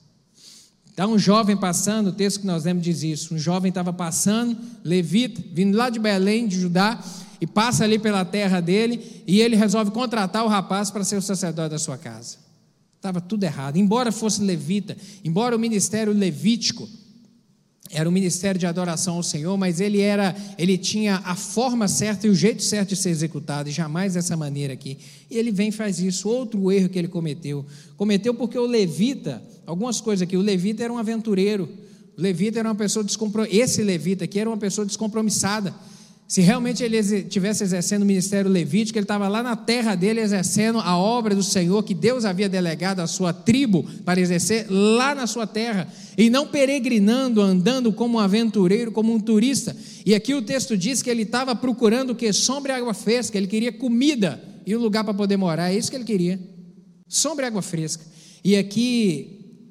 Está um jovem passando, o texto que nós lemos diz isso. Um jovem estava passando, levita, vindo lá de Belém, de Judá, e passa ali pela terra dele, e ele resolve contratar o rapaz para ser o sacerdote da sua casa. Estava tudo errado. Embora fosse levita, embora o ministério levítico era um ministério de adoração ao Senhor, mas ele era, ele tinha a forma certa e o jeito certo de ser executado, e jamais dessa maneira aqui. E ele vem e faz isso. Outro erro que ele cometeu. Cometeu porque o levita, algumas coisas aqui, o levita era um aventureiro. O levita era uma pessoa descompromissada. Esse levita aqui era uma pessoa descompromissada. Se realmente ele estivesse exercendo o ministério levítico, ele estava lá na terra dele exercendo a obra do Senhor que Deus havia delegado à sua tribo para exercer lá na sua terra, e não peregrinando, andando como um aventureiro, como um turista. E aqui o texto diz que ele estava procurando o que? Sombra e água fresca, ele queria comida e um lugar para poder morar, é isso que ele queria. Sombra e água fresca. E aqui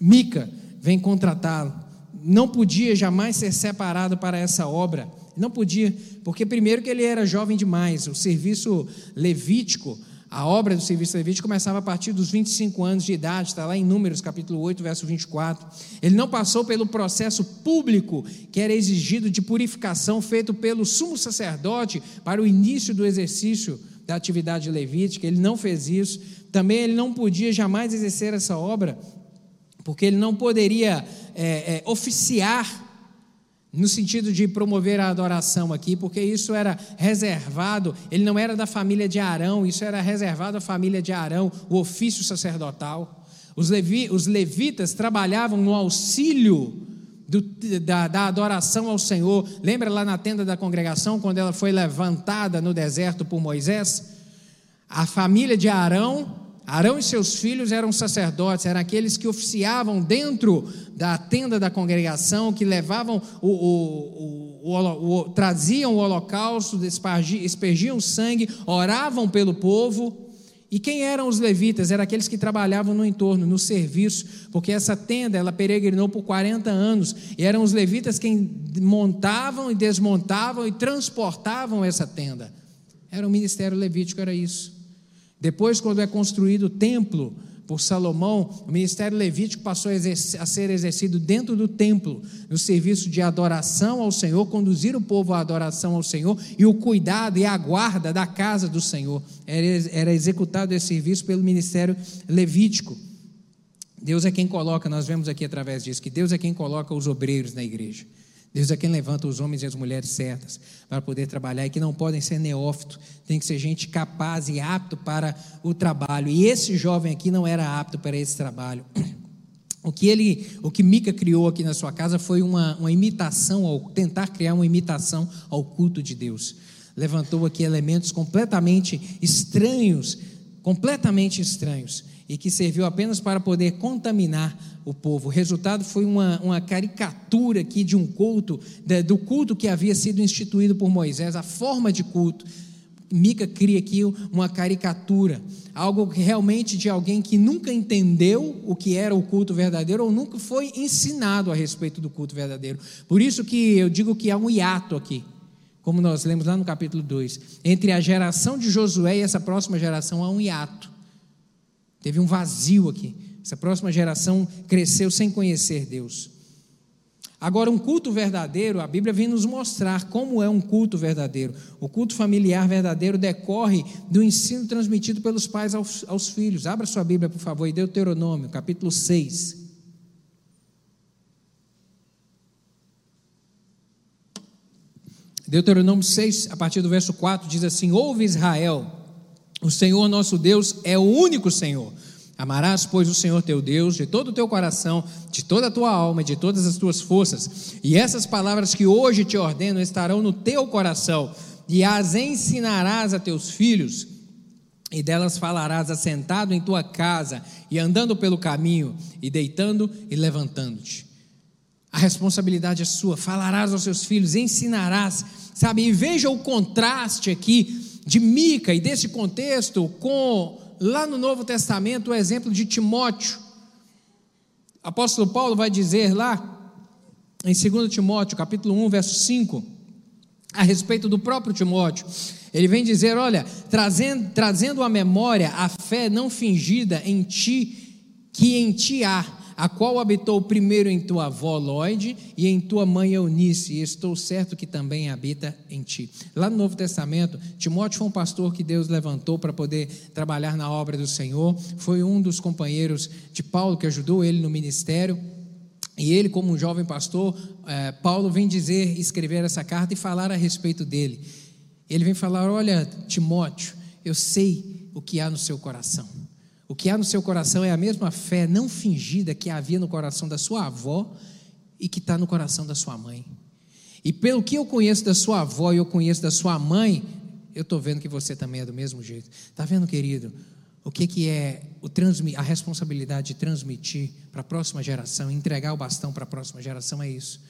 Mica vem contratá-lo. Não podia jamais ser separado para essa obra não podia, porque primeiro que ele era jovem demais, o serviço levítico, a obra do serviço levítico começava a partir dos 25 anos de idade, está lá em Números capítulo 8, verso 24. Ele não passou pelo processo público que era exigido de purificação feito pelo sumo sacerdote para o início do exercício da atividade levítica, ele não fez isso. Também ele não podia jamais exercer essa obra, porque ele não poderia é, é, oficiar no sentido de promover a adoração aqui, porque isso era reservado, ele não era da família de Arão, isso era reservado à família de Arão, o ofício sacerdotal. Os, levi, os levitas trabalhavam no auxílio do, da, da adoração ao Senhor. Lembra lá na tenda da congregação, quando ela foi levantada no deserto por Moisés? A família de Arão Arão e seus filhos eram sacerdotes, eram aqueles que oficiavam dentro da tenda da congregação, que levavam o, o, o, o traziam o holocausto, espergiam sangue, oravam pelo povo, E quem eram os levitas? Eram aqueles que trabalhavam no entorno, no serviço, porque essa tenda ela peregrinou por 40 anos, e eram os levitas quem montavam e desmontavam e transportavam essa tenda. Era o ministério levítico, era isso. Depois, quando é construído o templo, por Salomão, o ministério levítico passou a, ser exercido dentro do templo, no serviço de adoração ao Senhor, conduzir o povo à adoração ao Senhor e o cuidado e a guarda da casa do Senhor. Era, executado esse serviço pelo ministério levítico. Deus é quem coloca, nós vemos aqui através disso, que Deus é quem coloca os obreiros na igreja. Deus é quem levanta os homens e as mulheres certas para poder trabalhar e que não podem ser neófitos, tem que ser gente capaz e apto para o trabalho. E esse jovem aqui não era apto para esse trabalho. O que ele, o que Mica criou aqui na sua casa foi uma, uma imitação, ao tentar criar uma imitação ao culto de Deus. Levantou aqui elementos completamente estranhos, completamente estranhos e que serviu apenas para poder contaminar o povo. O resultado foi uma, uma caricatura aqui de um culto, do culto que havia sido instituído por Moisés, a forma de culto. Mica cria aqui uma caricatura, algo realmente de alguém que nunca entendeu o que era o culto verdadeiro ou nunca foi ensinado a respeito do culto verdadeiro. Por isso que eu digo que há um hiato aqui, como nós lemos lá no capítulo 2. Entre a geração de Josué e essa próxima geração há um hiato. Teve um vazio aqui. Essa próxima geração cresceu sem conhecer Deus. Agora, um culto verdadeiro, a Bíblia vem nos mostrar como é um culto verdadeiro. O culto familiar verdadeiro decorre do ensino transmitido pelos pais aos, aos filhos. Abra sua Bíblia, por favor, em Deuteronômio, capítulo 6. Deuteronômio 6, a partir do verso 4, diz assim: Ouve Israel o Senhor nosso Deus é o único Senhor. Amarás, pois, o Senhor teu Deus de todo o teu coração, de toda a tua alma e de todas as tuas forças. E essas palavras que hoje te ordeno estarão no teu coração, e as ensinarás a teus filhos, e delas falarás assentado em tua casa, e andando pelo caminho, e deitando e levantando-te. A responsabilidade é sua, falarás aos seus filhos, ensinarás, sabe? E veja o contraste aqui de Mica e desse contexto com lá no Novo Testamento o exemplo de Timóteo. O apóstolo Paulo vai dizer lá em 2 Timóteo, capítulo 1, verso 5, a respeito do próprio Timóteo. Ele vem dizer: Olha, trazendo, trazendo à memória a fé não fingida em ti, que em ti há, a qual habitou primeiro em tua avó Lloyd e em tua mãe Eunice, e estou certo que também habita em ti. Lá no Novo Testamento, Timóteo foi um pastor que Deus levantou para poder trabalhar na obra do Senhor, foi um dos companheiros de Paulo que ajudou ele no ministério. E ele, como um jovem pastor, eh, Paulo vem dizer, escrever essa carta e falar a respeito dele. Ele vem falar: Olha, Timóteo, eu sei o que há no seu coração. O que há no seu coração é a mesma fé não fingida que havia no coração da sua avó e que está no coração da sua mãe. E pelo que eu conheço da sua avó e eu conheço da sua mãe, eu estou vendo que você também é do mesmo jeito. Está vendo, querido? O que, que é o a responsabilidade de transmitir para a próxima geração, entregar o bastão para a próxima geração é isso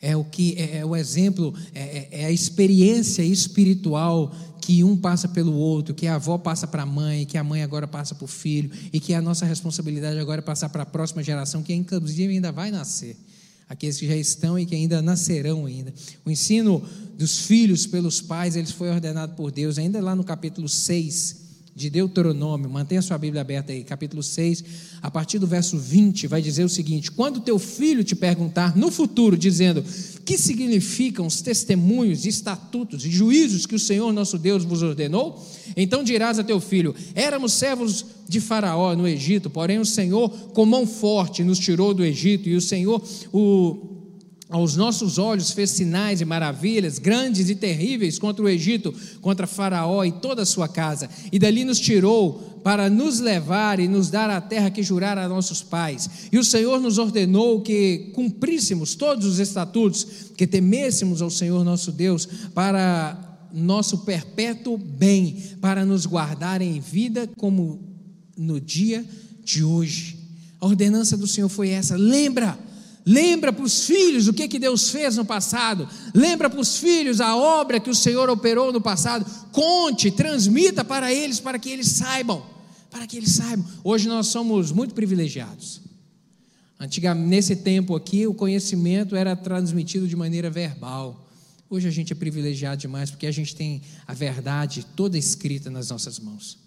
é o que é, é o exemplo, é, é, é, a experiência espiritual que um passa pelo outro, que a avó passa para a mãe, que a mãe agora passa para o filho, e que a nossa responsabilidade agora é passar para a próxima geração, que inclusive ainda vai nascer. Aqueles que já estão e que ainda nascerão ainda. O ensino dos filhos pelos pais, eles foi ordenado por Deus, ainda lá no capítulo 6 de Deuteronômio, mantenha sua Bíblia aberta aí, capítulo 6, a partir do verso 20, vai dizer o seguinte: Quando teu filho te perguntar no futuro, dizendo, que significam os testemunhos, estatutos e juízos que o Senhor nosso Deus vos ordenou? Então dirás a teu filho: Éramos servos de Faraó no Egito, porém o Senhor, com mão forte, nos tirou do Egito, e o Senhor, o aos nossos olhos fez sinais e maravilhas grandes e terríveis contra o Egito, contra Faraó e toda a sua casa, e dali nos tirou para nos levar e nos dar a terra que jurara a nossos pais. E o Senhor nos ordenou que cumpríssemos todos os estatutos, que temêssemos ao Senhor nosso Deus para nosso perpétuo bem, para nos guardar em vida como no dia de hoje. A ordenança do Senhor foi essa. Lembra? Lembra para os filhos o que, que Deus fez no passado. Lembra para os filhos a obra que o Senhor operou no passado. Conte, transmita para eles, para que eles saibam. Para que eles saibam. Hoje nós somos muito privilegiados. Antigamente, nesse tempo aqui, o conhecimento era transmitido de maneira verbal. Hoje a gente é privilegiado demais porque a gente tem a verdade toda escrita nas nossas mãos.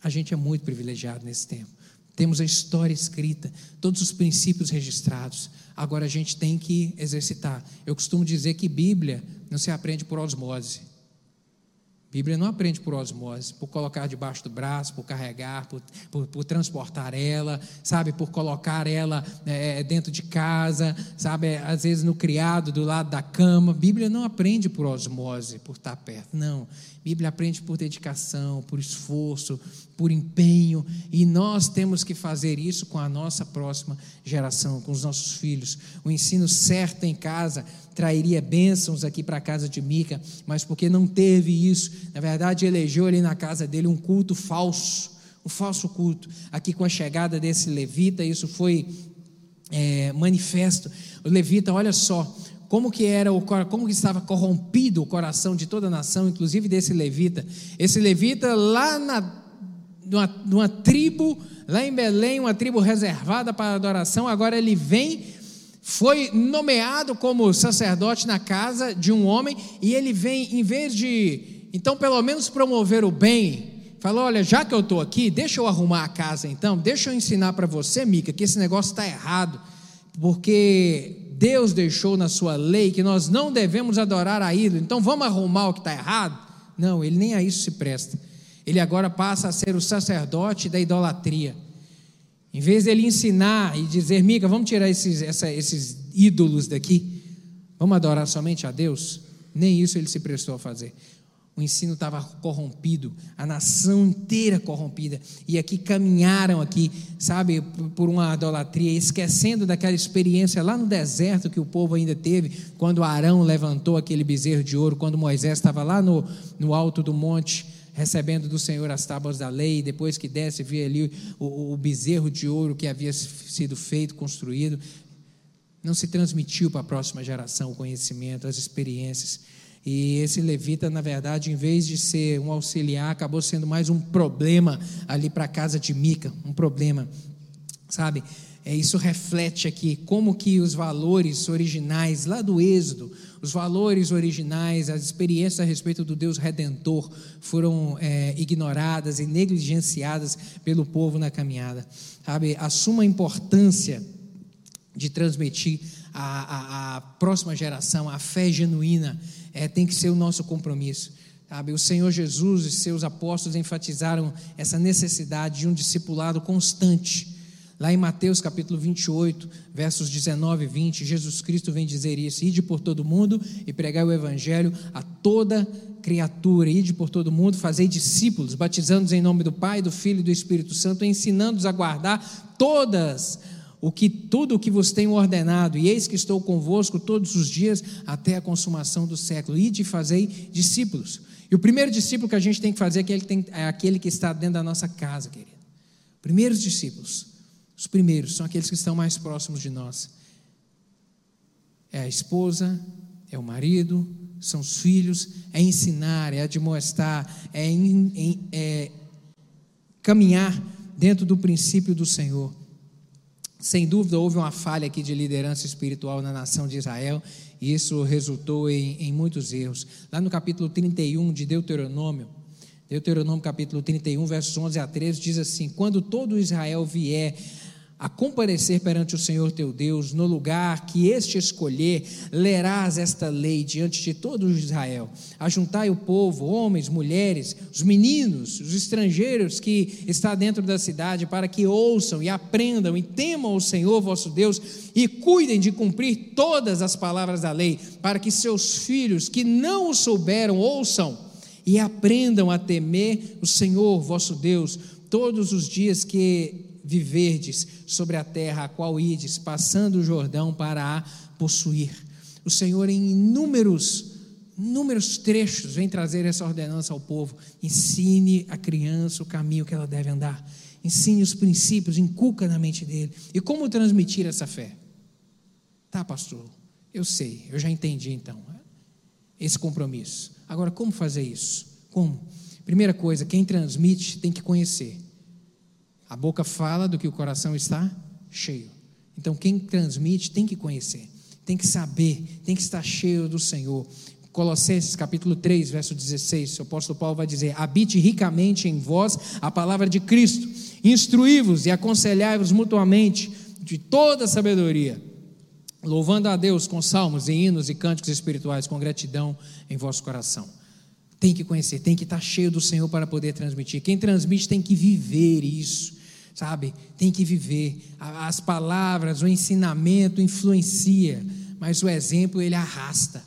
A gente é muito privilegiado nesse tempo. Temos a história escrita, todos os princípios registrados. Agora a gente tem que exercitar. Eu costumo dizer que Bíblia não se aprende por osmose. Bíblia não aprende por osmose, por colocar debaixo do braço, por carregar, por, por, por transportar ela, sabe, por colocar ela é, dentro de casa, sabe, às vezes no criado, do lado da cama. Bíblia não aprende por osmose, por estar perto, não. Bíblia aprende por dedicação, por esforço, por empenho, e nós temos que fazer isso com a nossa próxima geração, com os nossos filhos. O ensino certo em casa trairia bênçãos aqui para a casa de Mica, mas porque não teve isso, na verdade, elegeu ali na casa dele um culto falso, um falso culto. Aqui com a chegada desse levita, isso foi é, manifesto. O levita, olha só, como que era o como que estava corrompido o coração de toda a nação, inclusive desse levita. Esse levita lá na numa, numa tribo lá em Belém, uma tribo reservada para adoração, agora ele vem foi nomeado como sacerdote na casa de um homem e ele vem em vez de então pelo menos promover o bem, falou: "Olha, já que eu estou aqui, deixa eu arrumar a casa então, deixa eu ensinar para você, Mica, que esse negócio está errado, porque Deus deixou na sua lei que nós não devemos adorar a ídolo, então vamos arrumar o que está errado? Não, ele nem a isso se presta. Ele agora passa a ser o sacerdote da idolatria. Em vez dele ensinar e dizer, miga, vamos tirar esses, essa, esses ídolos daqui, vamos adorar somente a Deus, nem isso ele se prestou a fazer. O ensino estava corrompido, a nação inteira corrompida, e aqui caminharam aqui, sabe, por uma idolatria, esquecendo daquela experiência lá no deserto que o povo ainda teve, quando Arão levantou aquele bezerro de ouro, quando Moisés estava lá no, no alto do monte, recebendo do Senhor as tábuas da lei, depois que desce, vê ali o, o bezerro de ouro que havia sido feito, construído, não se transmitiu para a próxima geração o conhecimento, as experiências, e esse levita, na verdade, em vez de ser um auxiliar, acabou sendo mais um problema ali para a casa de Mica, um problema, sabe? É, isso reflete aqui como que os valores originais lá do Êxodo, os valores originais, as experiências a respeito do Deus Redentor foram é, ignoradas e negligenciadas pelo povo na caminhada. Sabe, a suma importância de transmitir à, próxima geração a fé genuína é, tem que ser o nosso compromisso. Sabe? O Senhor Jesus e seus apóstolos enfatizaram essa necessidade de um discipulado constante. Lá em Mateus capítulo 28, versos 19 e 20, Jesus Cristo vem dizer isso: Ide por todo mundo e pregai o evangelho a toda criatura, ide por todo mundo, fazei discípulos, batizando-os em nome do Pai, do Filho e do Espírito Santo, ensinando-os a guardar todas o que tudo o que vos tenho ordenado, e eis que estou convosco todos os dias até a consumação do século. E de fazer discípulos. E o primeiro discípulo que a gente tem que fazer é aquele que, tem, é aquele que está dentro da nossa casa, querido. Primeiros discípulos, os primeiros são aqueles que estão mais próximos de nós. É a esposa, é o marido, são os filhos, é ensinar, é admoestar, é, é caminhar dentro do princípio do Senhor. Sem dúvida, houve uma falha aqui de liderança espiritual na nação de Israel, e isso resultou em, em muitos erros. Lá no capítulo 31 de Deuteronômio, Deuteronômio capítulo 31, versos 11 a 13, diz assim: Quando todo Israel vier a comparecer perante o Senhor teu Deus, no lugar que este escolher, lerás esta lei diante de todo Israel. Ajuntai o povo, homens, mulheres, os meninos, os estrangeiros que está dentro da cidade, para que ouçam e aprendam e temam o Senhor vosso Deus e cuidem de cumprir todas as palavras da lei, para que seus filhos que não o souberam ouçam e aprendam a temer o Senhor vosso Deus todos os dias que viverdes sobre a terra a qual ides, passando o Jordão para a possuir. O Senhor, em inúmeros, inúmeros trechos, vem trazer essa ordenança ao povo. Ensine a criança o caminho que ela deve andar. Ensine os princípios, inculca na mente dele. E como transmitir essa fé? Tá, pastor, eu sei, eu já entendi então. Esse compromisso. Agora, como fazer isso? Como? Primeira coisa, quem transmite tem que conhecer. A boca fala do que o coração está cheio. Então, quem transmite tem que conhecer, tem que saber, tem que estar cheio do Senhor. Colossenses capítulo 3, verso 16, o apóstolo Paulo vai dizer: Habite ricamente em vós a palavra de Cristo, instruí-vos e aconselhai-vos mutuamente de toda sabedoria, louvando a Deus com salmos e hinos e cânticos espirituais, com gratidão em vosso coração. Tem que conhecer, tem que estar cheio do Senhor para poder transmitir. Quem transmite tem que viver isso, sabe? Tem que viver. As palavras, o ensinamento influencia, mas o exemplo ele arrasta.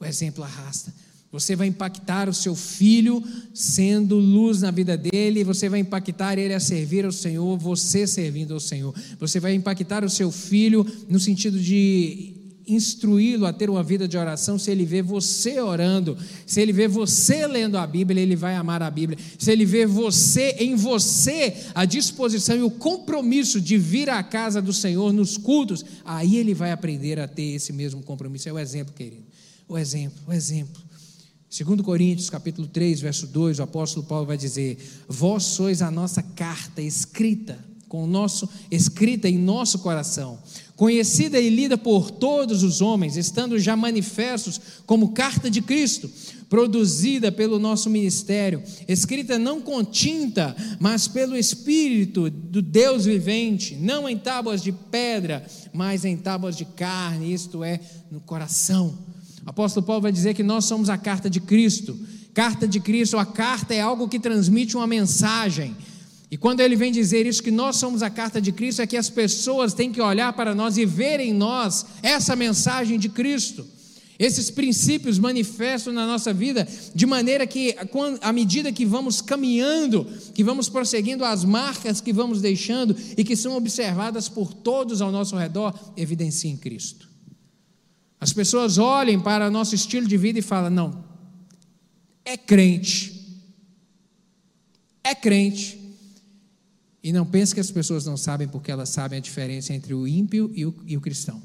O exemplo arrasta. Você vai impactar o seu filho sendo luz na vida dele, você vai impactar ele a servir ao Senhor, você servindo ao Senhor. Você vai impactar o seu filho no sentido de instruí-lo a ter uma vida de oração, se ele vê você orando, se ele vê você lendo a Bíblia, ele vai amar a Bíblia. Se ele vê você em você a disposição e o compromisso de vir à casa do Senhor nos cultos, aí ele vai aprender a ter esse mesmo compromisso. É o exemplo, querido. O exemplo, o exemplo. Segundo Coríntios, capítulo 3, verso 2, o apóstolo Paulo vai dizer: "Vós sois a nossa carta escrita com o nosso escrita em nosso coração, conhecida e lida por todos os homens, estando já manifestos como carta de Cristo, produzida pelo nosso ministério, escrita não com tinta, mas pelo Espírito do Deus vivente, não em tábuas de pedra, mas em tábuas de carne, isto é, no coração. Apóstolo Paulo vai dizer que nós somos a carta de Cristo. Carta de Cristo, a carta é algo que transmite uma mensagem. E quando ele vem dizer isso, que nós somos a carta de Cristo, é que as pessoas têm que olhar para nós e ver em nós essa mensagem de Cristo. Esses princípios manifestam na nossa vida, de maneira que, à medida que vamos caminhando, que vamos prosseguindo, as marcas que vamos deixando e que são observadas por todos ao nosso redor, evidenciem Cristo. As pessoas olhem para nosso estilo de vida e falam: não, é crente, é crente, e não pense que as pessoas não sabem porque elas sabem a diferença entre o ímpio e o, e o cristão.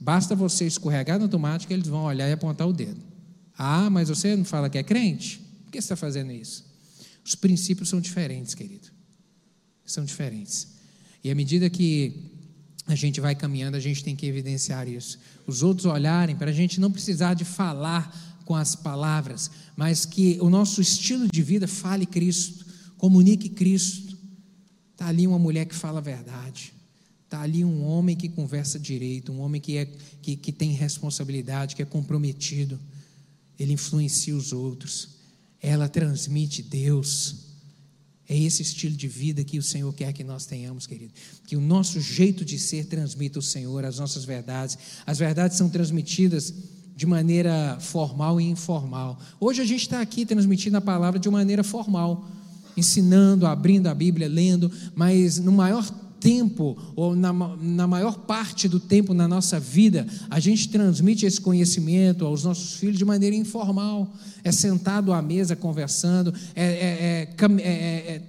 Basta você escorregar no tomate que eles vão olhar e apontar o dedo. Ah, mas você não fala que é crente? Por que você está fazendo isso? Os princípios são diferentes, querido. São diferentes. E à medida que a gente vai caminhando, a gente tem que evidenciar isso. Os outros olharem, para a gente não precisar de falar com as palavras, mas que o nosso estilo de vida fale Cristo. Comunique Cristo. Está ali uma mulher que fala a verdade. Está ali um homem que conversa direito, um homem que, é, que, que tem responsabilidade, que é comprometido. Ele influencia os outros. Ela transmite Deus. É esse estilo de vida que o Senhor quer que nós tenhamos, querido. Que o nosso jeito de ser transmita o Senhor, as nossas verdades. As verdades são transmitidas de maneira formal e informal. Hoje a gente está aqui transmitindo a palavra de maneira formal ensinando, abrindo a Bíblia, lendo, mas no maior tempo, ou na, na maior parte do tempo na nossa vida, a gente transmite esse conhecimento aos nossos filhos de maneira informal. É sentado à mesa conversando, é, é, é, é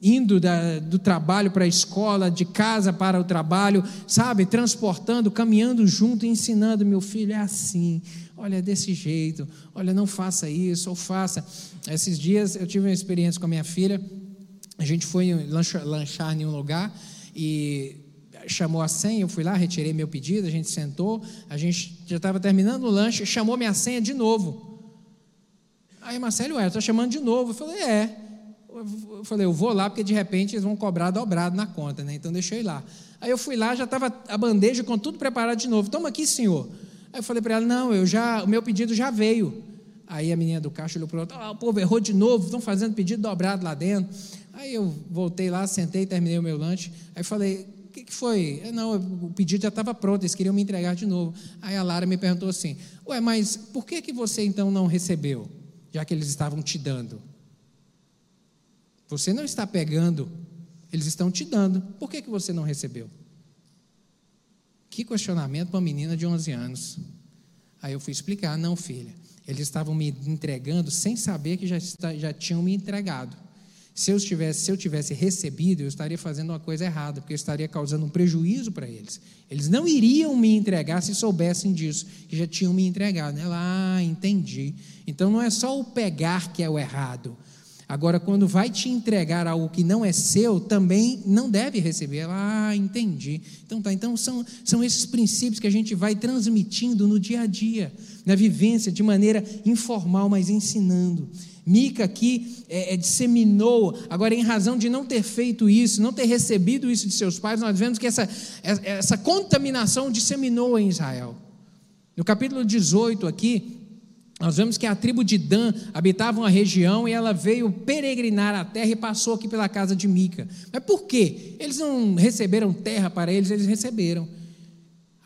indo da, do trabalho para a escola, de casa para o trabalho, sabe, transportando, caminhando junto, ensinando meu filho é assim, olha é desse jeito, olha não faça isso ou faça. Esses dias eu tive uma experiência com a minha filha. A gente foi lanchar, em um lugar e chamou a senha. Eu fui lá, retirei meu pedido. A gente sentou. A gente já estava terminando o lanche. Chamou minha senha de novo. Aí Marcelo, ué, estou chamando de novo. Eu falei, é eu falei, eu vou lá porque de repente eles vão cobrar dobrado na conta, né? Então ir lá. Aí eu fui lá, já estava a bandeja com tudo preparado de novo. Toma aqui, senhor. Aí eu falei para ela, não, eu já, o meu pedido já veio. Aí a menina do caixa olhou para o outro, ah, o povo errou de novo, estão fazendo pedido dobrado lá dentro. Aí eu voltei lá, sentei, terminei o meu lanche. Aí falei, o que, que foi? Não, o pedido já estava pronto, eles queriam me entregar de novo. Aí a Lara me perguntou assim, ué, mas por que, que você então não recebeu, já que eles estavam te dando? Você não está pegando, eles estão te dando. Por que, que você não recebeu? Que questionamento para uma menina de 11 anos. Aí eu fui explicar: não, filha, eles estavam me entregando sem saber que já, já tinham me entregado. Se eu, tivesse, se eu tivesse recebido, eu estaria fazendo uma coisa errada, porque eu estaria causando um prejuízo para eles. Eles não iriam me entregar se soubessem disso, que já tinham me entregado. Ela, ah, entendi. Então não é só o pegar que é o errado. Agora, quando vai te entregar algo que não é seu, também não deve receber. Ela, ah, entendi. Então tá, então são, são esses princípios que a gente vai transmitindo no dia a dia, na vivência, de maneira informal, mas ensinando. Mica aqui é, é, disseminou, agora, em razão de não ter feito isso, não ter recebido isso de seus pais, nós vemos que essa, essa contaminação disseminou em Israel. No capítulo 18 aqui, nós vemos que a tribo de Dan habitava uma região e ela veio peregrinar a terra e passou aqui pela casa de Mica. Mas por quê? Eles não receberam terra para eles, eles receberam.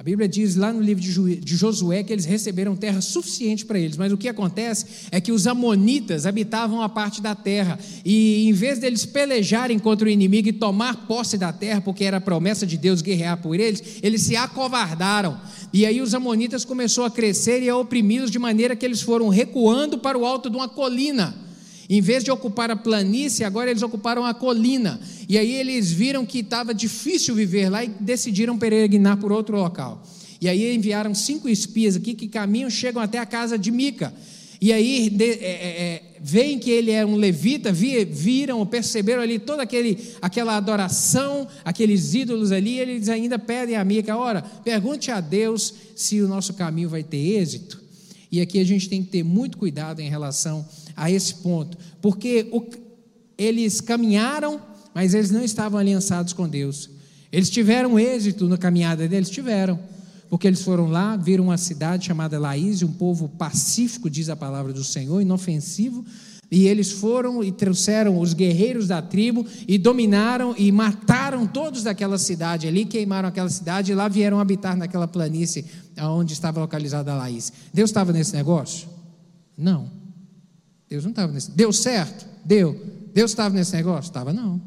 A Bíblia diz lá no livro de Josué que eles receberam terra suficiente para eles, mas o que acontece é que os amonitas habitavam a parte da terra e em vez deles pelejarem contra o inimigo e tomar posse da terra, porque era a promessa de Deus guerrear por eles, eles se acovardaram. E aí os amonitas começou a crescer e a oprimi-los de maneira que eles foram recuando para o alto de uma colina. Em vez de ocupar a planície, agora eles ocuparam a colina. E aí eles viram que estava difícil viver lá e decidiram peregrinar por outro local. E aí enviaram cinco espias aqui que caminham, chegam até a casa de Mica. E aí de, é, é, é veem que ele é um levita, viram, perceberam ali toda aquele, aquela adoração, aqueles ídolos ali, eles ainda pedem a Mica, ora, pergunte a Deus se o nosso caminho vai ter êxito. E aqui a gente tem que ter muito cuidado em relação a esse ponto, porque o, eles caminharam, mas eles não estavam aliançados com Deus. Eles tiveram êxito na caminhada deles? Tiveram, porque eles foram lá, viram uma cidade chamada Laís, um povo pacífico, diz a palavra do Senhor, inofensivo, e eles foram e trouxeram os guerreiros da tribo e dominaram e mataram todos daquela cidade ali, queimaram aquela cidade e lá vieram habitar naquela planície onde estava localizada a Laís. Deus estava nesse negócio? Não. Deus não estava nesse. Deu certo? Deu. Deus estava nesse negócio? Estava não.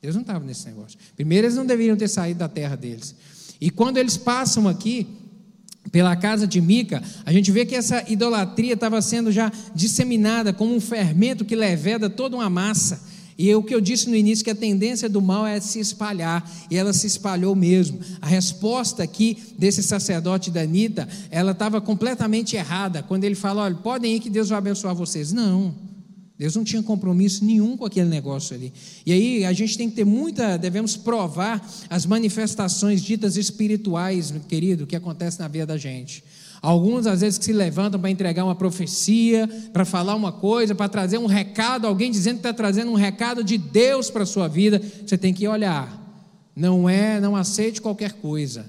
Deus não estava nesse negócio. Primeiro, eles não deveriam ter saído da terra deles. E quando eles passam aqui pela casa de Mica, a gente vê que essa idolatria estava sendo já disseminada como um fermento que leveda toda uma massa. E o que eu disse no início, que a tendência do mal é se espalhar, e ela se espalhou mesmo. A resposta aqui desse sacerdote da Anitta, ela estava completamente errada, quando ele fala: olha, podem ir que Deus vai abençoar vocês. Não, Deus não tinha compromisso nenhum com aquele negócio ali. E aí a gente tem que ter muita, devemos provar as manifestações ditas espirituais, querido, que acontecem na vida da gente. Alguns, às vezes, que se levantam para entregar uma profecia, para falar uma coisa, para trazer um recado, alguém dizendo que está trazendo um recado de Deus para a sua vida, você tem que olhar. Não é, não aceite qualquer coisa,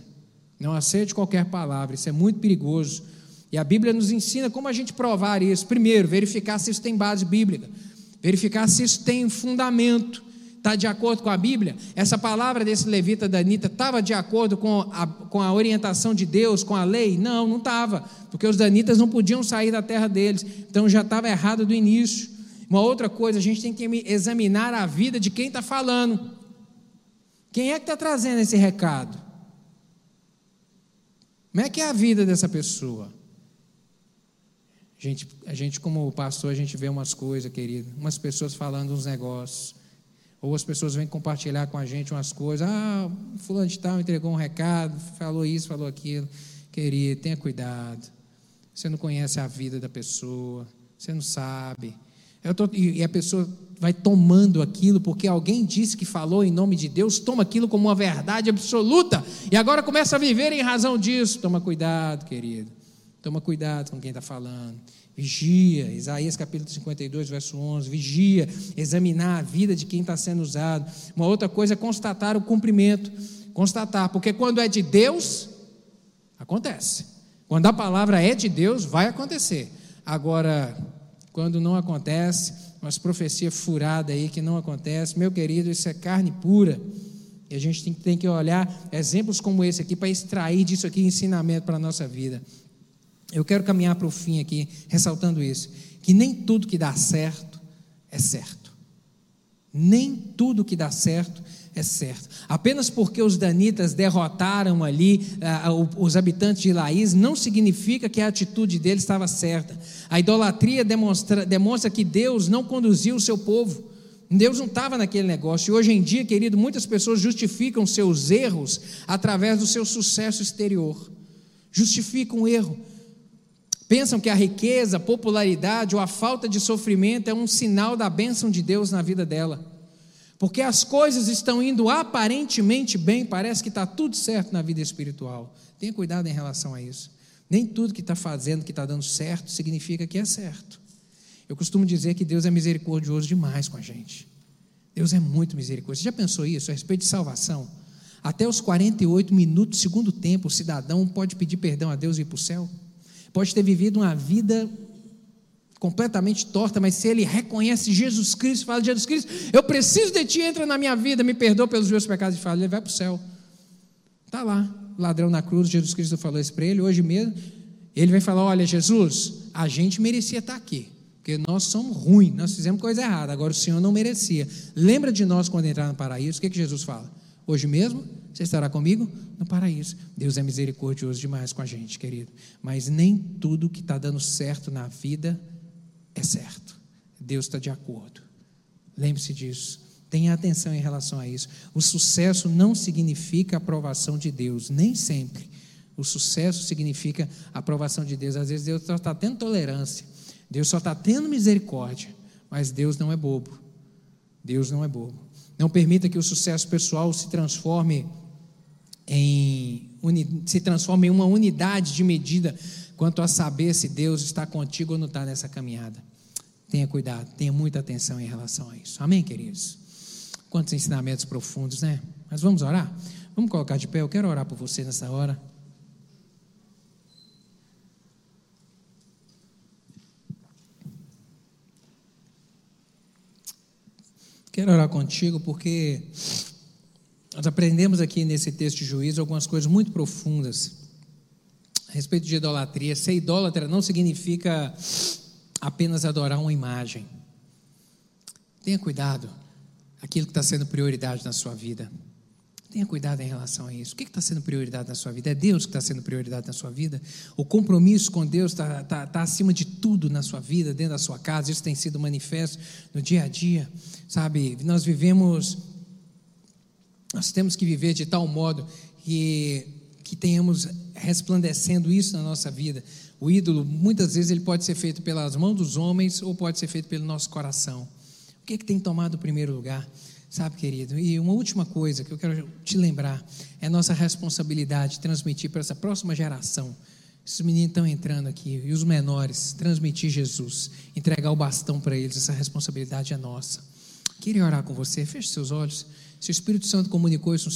não aceite qualquer palavra, isso é muito perigoso. E a Bíblia nos ensina como a gente provar isso. Primeiro, verificar se isso tem base bíblica, verificar se isso tem fundamento está de acordo com a Bíblia? Essa palavra desse levita da Anitta estava de acordo com a, com a orientação de Deus, com a lei? Não, não estava, porque os danitas não podiam sair da terra deles, então já estava errado do início. Uma outra coisa, a gente tem que examinar a vida de quem está falando. Quem é que está trazendo esse recado? Como é que é a vida dessa pessoa? A gente, a gente, como pastor, a gente vê umas coisas, querido, umas pessoas falando uns negócios. Ou as pessoas vêm compartilhar com a gente umas coisas. Ah, fulano de tal entregou um recado, falou isso, falou aquilo. Querido, tenha cuidado. Você não conhece a vida da pessoa, você não sabe. Tô, e a pessoa vai tomando aquilo, porque alguém disse que falou em nome de Deus, toma aquilo como uma verdade absoluta, e agora começa a viver em razão disso. Toma cuidado, querido. Toma cuidado com quem está falando. Vigia, Isaías capítulo 52, verso 11. Vigia, examinar a vida de quem está sendo usado. Uma outra coisa é constatar o cumprimento. Constatar, porque quando é de Deus, acontece. Quando a palavra é de Deus, vai acontecer. Agora, quando não acontece, umas profecias furadas aí que não acontece, meu querido, isso é carne pura. E a gente tem, que olhar exemplos como esse aqui para extrair disso aqui ensinamento para a nossa vida. Eu quero caminhar para o fim aqui, ressaltando isso: que nem tudo que dá certo é certo. Nem tudo que dá certo é certo. Apenas porque os danitas derrotaram ali uh, os habitantes de Laís, não significa que a atitude deles estava certa. A idolatria demonstra, demonstra que Deus não conduziu o seu povo. Deus não estava naquele negócio. E hoje em dia, querido, muitas pessoas justificam seus erros através do seu sucesso exterior. Justificam o erro. Pensam que a riqueza, a popularidade ou a falta de sofrimento é um sinal da bênção de Deus na vida dela. Porque as coisas estão indo aparentemente bem, parece que está tudo certo na vida espiritual. Tenha cuidado em relação a isso. Nem tudo que está fazendo, que está dando certo, significa que é certo. Eu costumo dizer que Deus é misericordioso demais com a gente. Deus é muito misericordioso. Você já pensou isso a respeito de salvação? Até os 48 minutos, segundo tempo, o cidadão pode pedir perdão a Deus e ir para o céu? Pode ter vivido uma vida completamente torta, mas se ele reconhece Jesus Cristo, fala: Jesus Cristo, eu preciso de ti, entra na minha vida, me perdoa pelos meus pecados e fala, ele vai para o céu. Está lá, ladrão na cruz, Jesus Cristo falou isso para ele, hoje mesmo, ele vai falar: Olha, Jesus, a gente merecia estar aqui, porque nós somos ruins, nós fizemos coisa errada, agora o Senhor não merecia. Lembra de nós quando entrar no paraíso? O que, que Jesus fala? Hoje mesmo você estará comigo no paraíso. Deus é misericordioso demais com a gente, querido. Mas nem tudo que está dando certo na vida é certo. Deus está de acordo. Lembre-se disso. Tenha atenção em relação a isso. O sucesso não significa aprovação de Deus, nem sempre. O sucesso significa aprovação de Deus. Às vezes Deus só está tendo tolerância, Deus só está tendo misericórdia, mas Deus não é bobo. Deus não é bobo. Não permita que o sucesso pessoal se transforme em, se transforma em uma unidade de medida quanto a saber se Deus está contigo ou não está nessa caminhada. Tenha cuidado, tenha muita atenção em relação a isso. Amém, queridos? Quantos ensinamentos profundos, né? Mas vamos orar? Vamos colocar de pé. Eu quero orar por você nessa hora. Quero orar contigo porque nós aprendemos aqui nesse texto de juízo algumas coisas muito profundas a respeito de idolatria. Ser idólatra não significa apenas adorar uma imagem. Tenha cuidado, aquilo que está sendo prioridade na sua vida. Tenha cuidado em relação a isso. O que está sendo prioridade na sua vida? É Deus que está sendo prioridade na sua vida? O compromisso com Deus está tá, tá acima de tudo na sua vida, dentro da sua casa. Isso tem sido manifesto no dia a dia. Sabe, nós vivemos nós temos que viver de tal modo que, que tenhamos resplandecendo isso na nossa vida. O ídolo, muitas vezes, ele pode ser feito pelas mãos dos homens ou pode ser feito pelo nosso coração. O que, é que tem tomado o primeiro lugar? Sabe, querido? E uma última coisa que eu quero te lembrar é nossa responsabilidade transmitir para essa próxima geração. Esses meninos estão entrando aqui, e os menores, transmitir Jesus, entregar o bastão para eles, essa responsabilidade é nossa. Queria orar com você, feche seus olhos. Se o Espírito Santo comunicou isso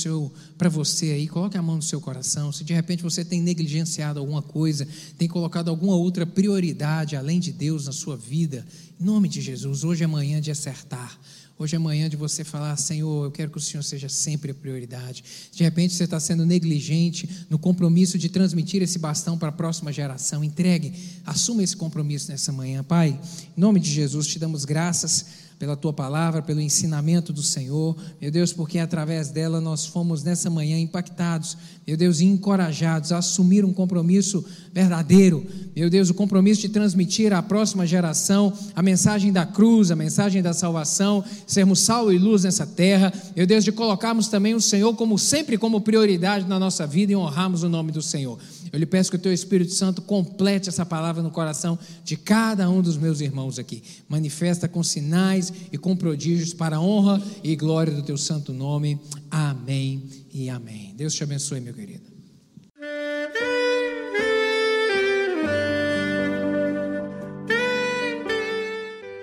para você aí, coloque a mão no seu coração. Se de repente você tem negligenciado alguma coisa, tem colocado alguma outra prioridade além de Deus na sua vida, em nome de Jesus, hoje é manhã de acertar. Hoje é manhã de você falar, Senhor, eu quero que o Senhor seja sempre a prioridade. De repente você está sendo negligente no compromisso de transmitir esse bastão para a próxima geração. Entregue, assuma esse compromisso nessa manhã. Pai, em nome de Jesus, te damos graças pela tua palavra, pelo ensinamento do Senhor, meu Deus, porque através dela nós fomos nessa manhã impactados, meu Deus, e encorajados a assumir um compromisso verdadeiro, meu Deus, o compromisso de transmitir à próxima geração a mensagem da cruz, a mensagem da salvação, sermos sal e luz nessa terra, meu Deus, de colocarmos também o Senhor como sempre como prioridade na nossa vida e honrarmos o nome do Senhor. Eu lhe peço que o teu Espírito Santo complete essa palavra no coração de cada um dos meus irmãos aqui. Manifesta com sinais e com prodígios para a honra e glória do teu santo nome. Amém e amém. Deus te abençoe, meu querido.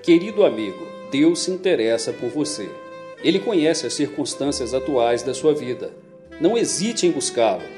Querido amigo, Deus se interessa por você. Ele conhece as circunstâncias atuais da sua vida. Não hesite em buscá-lo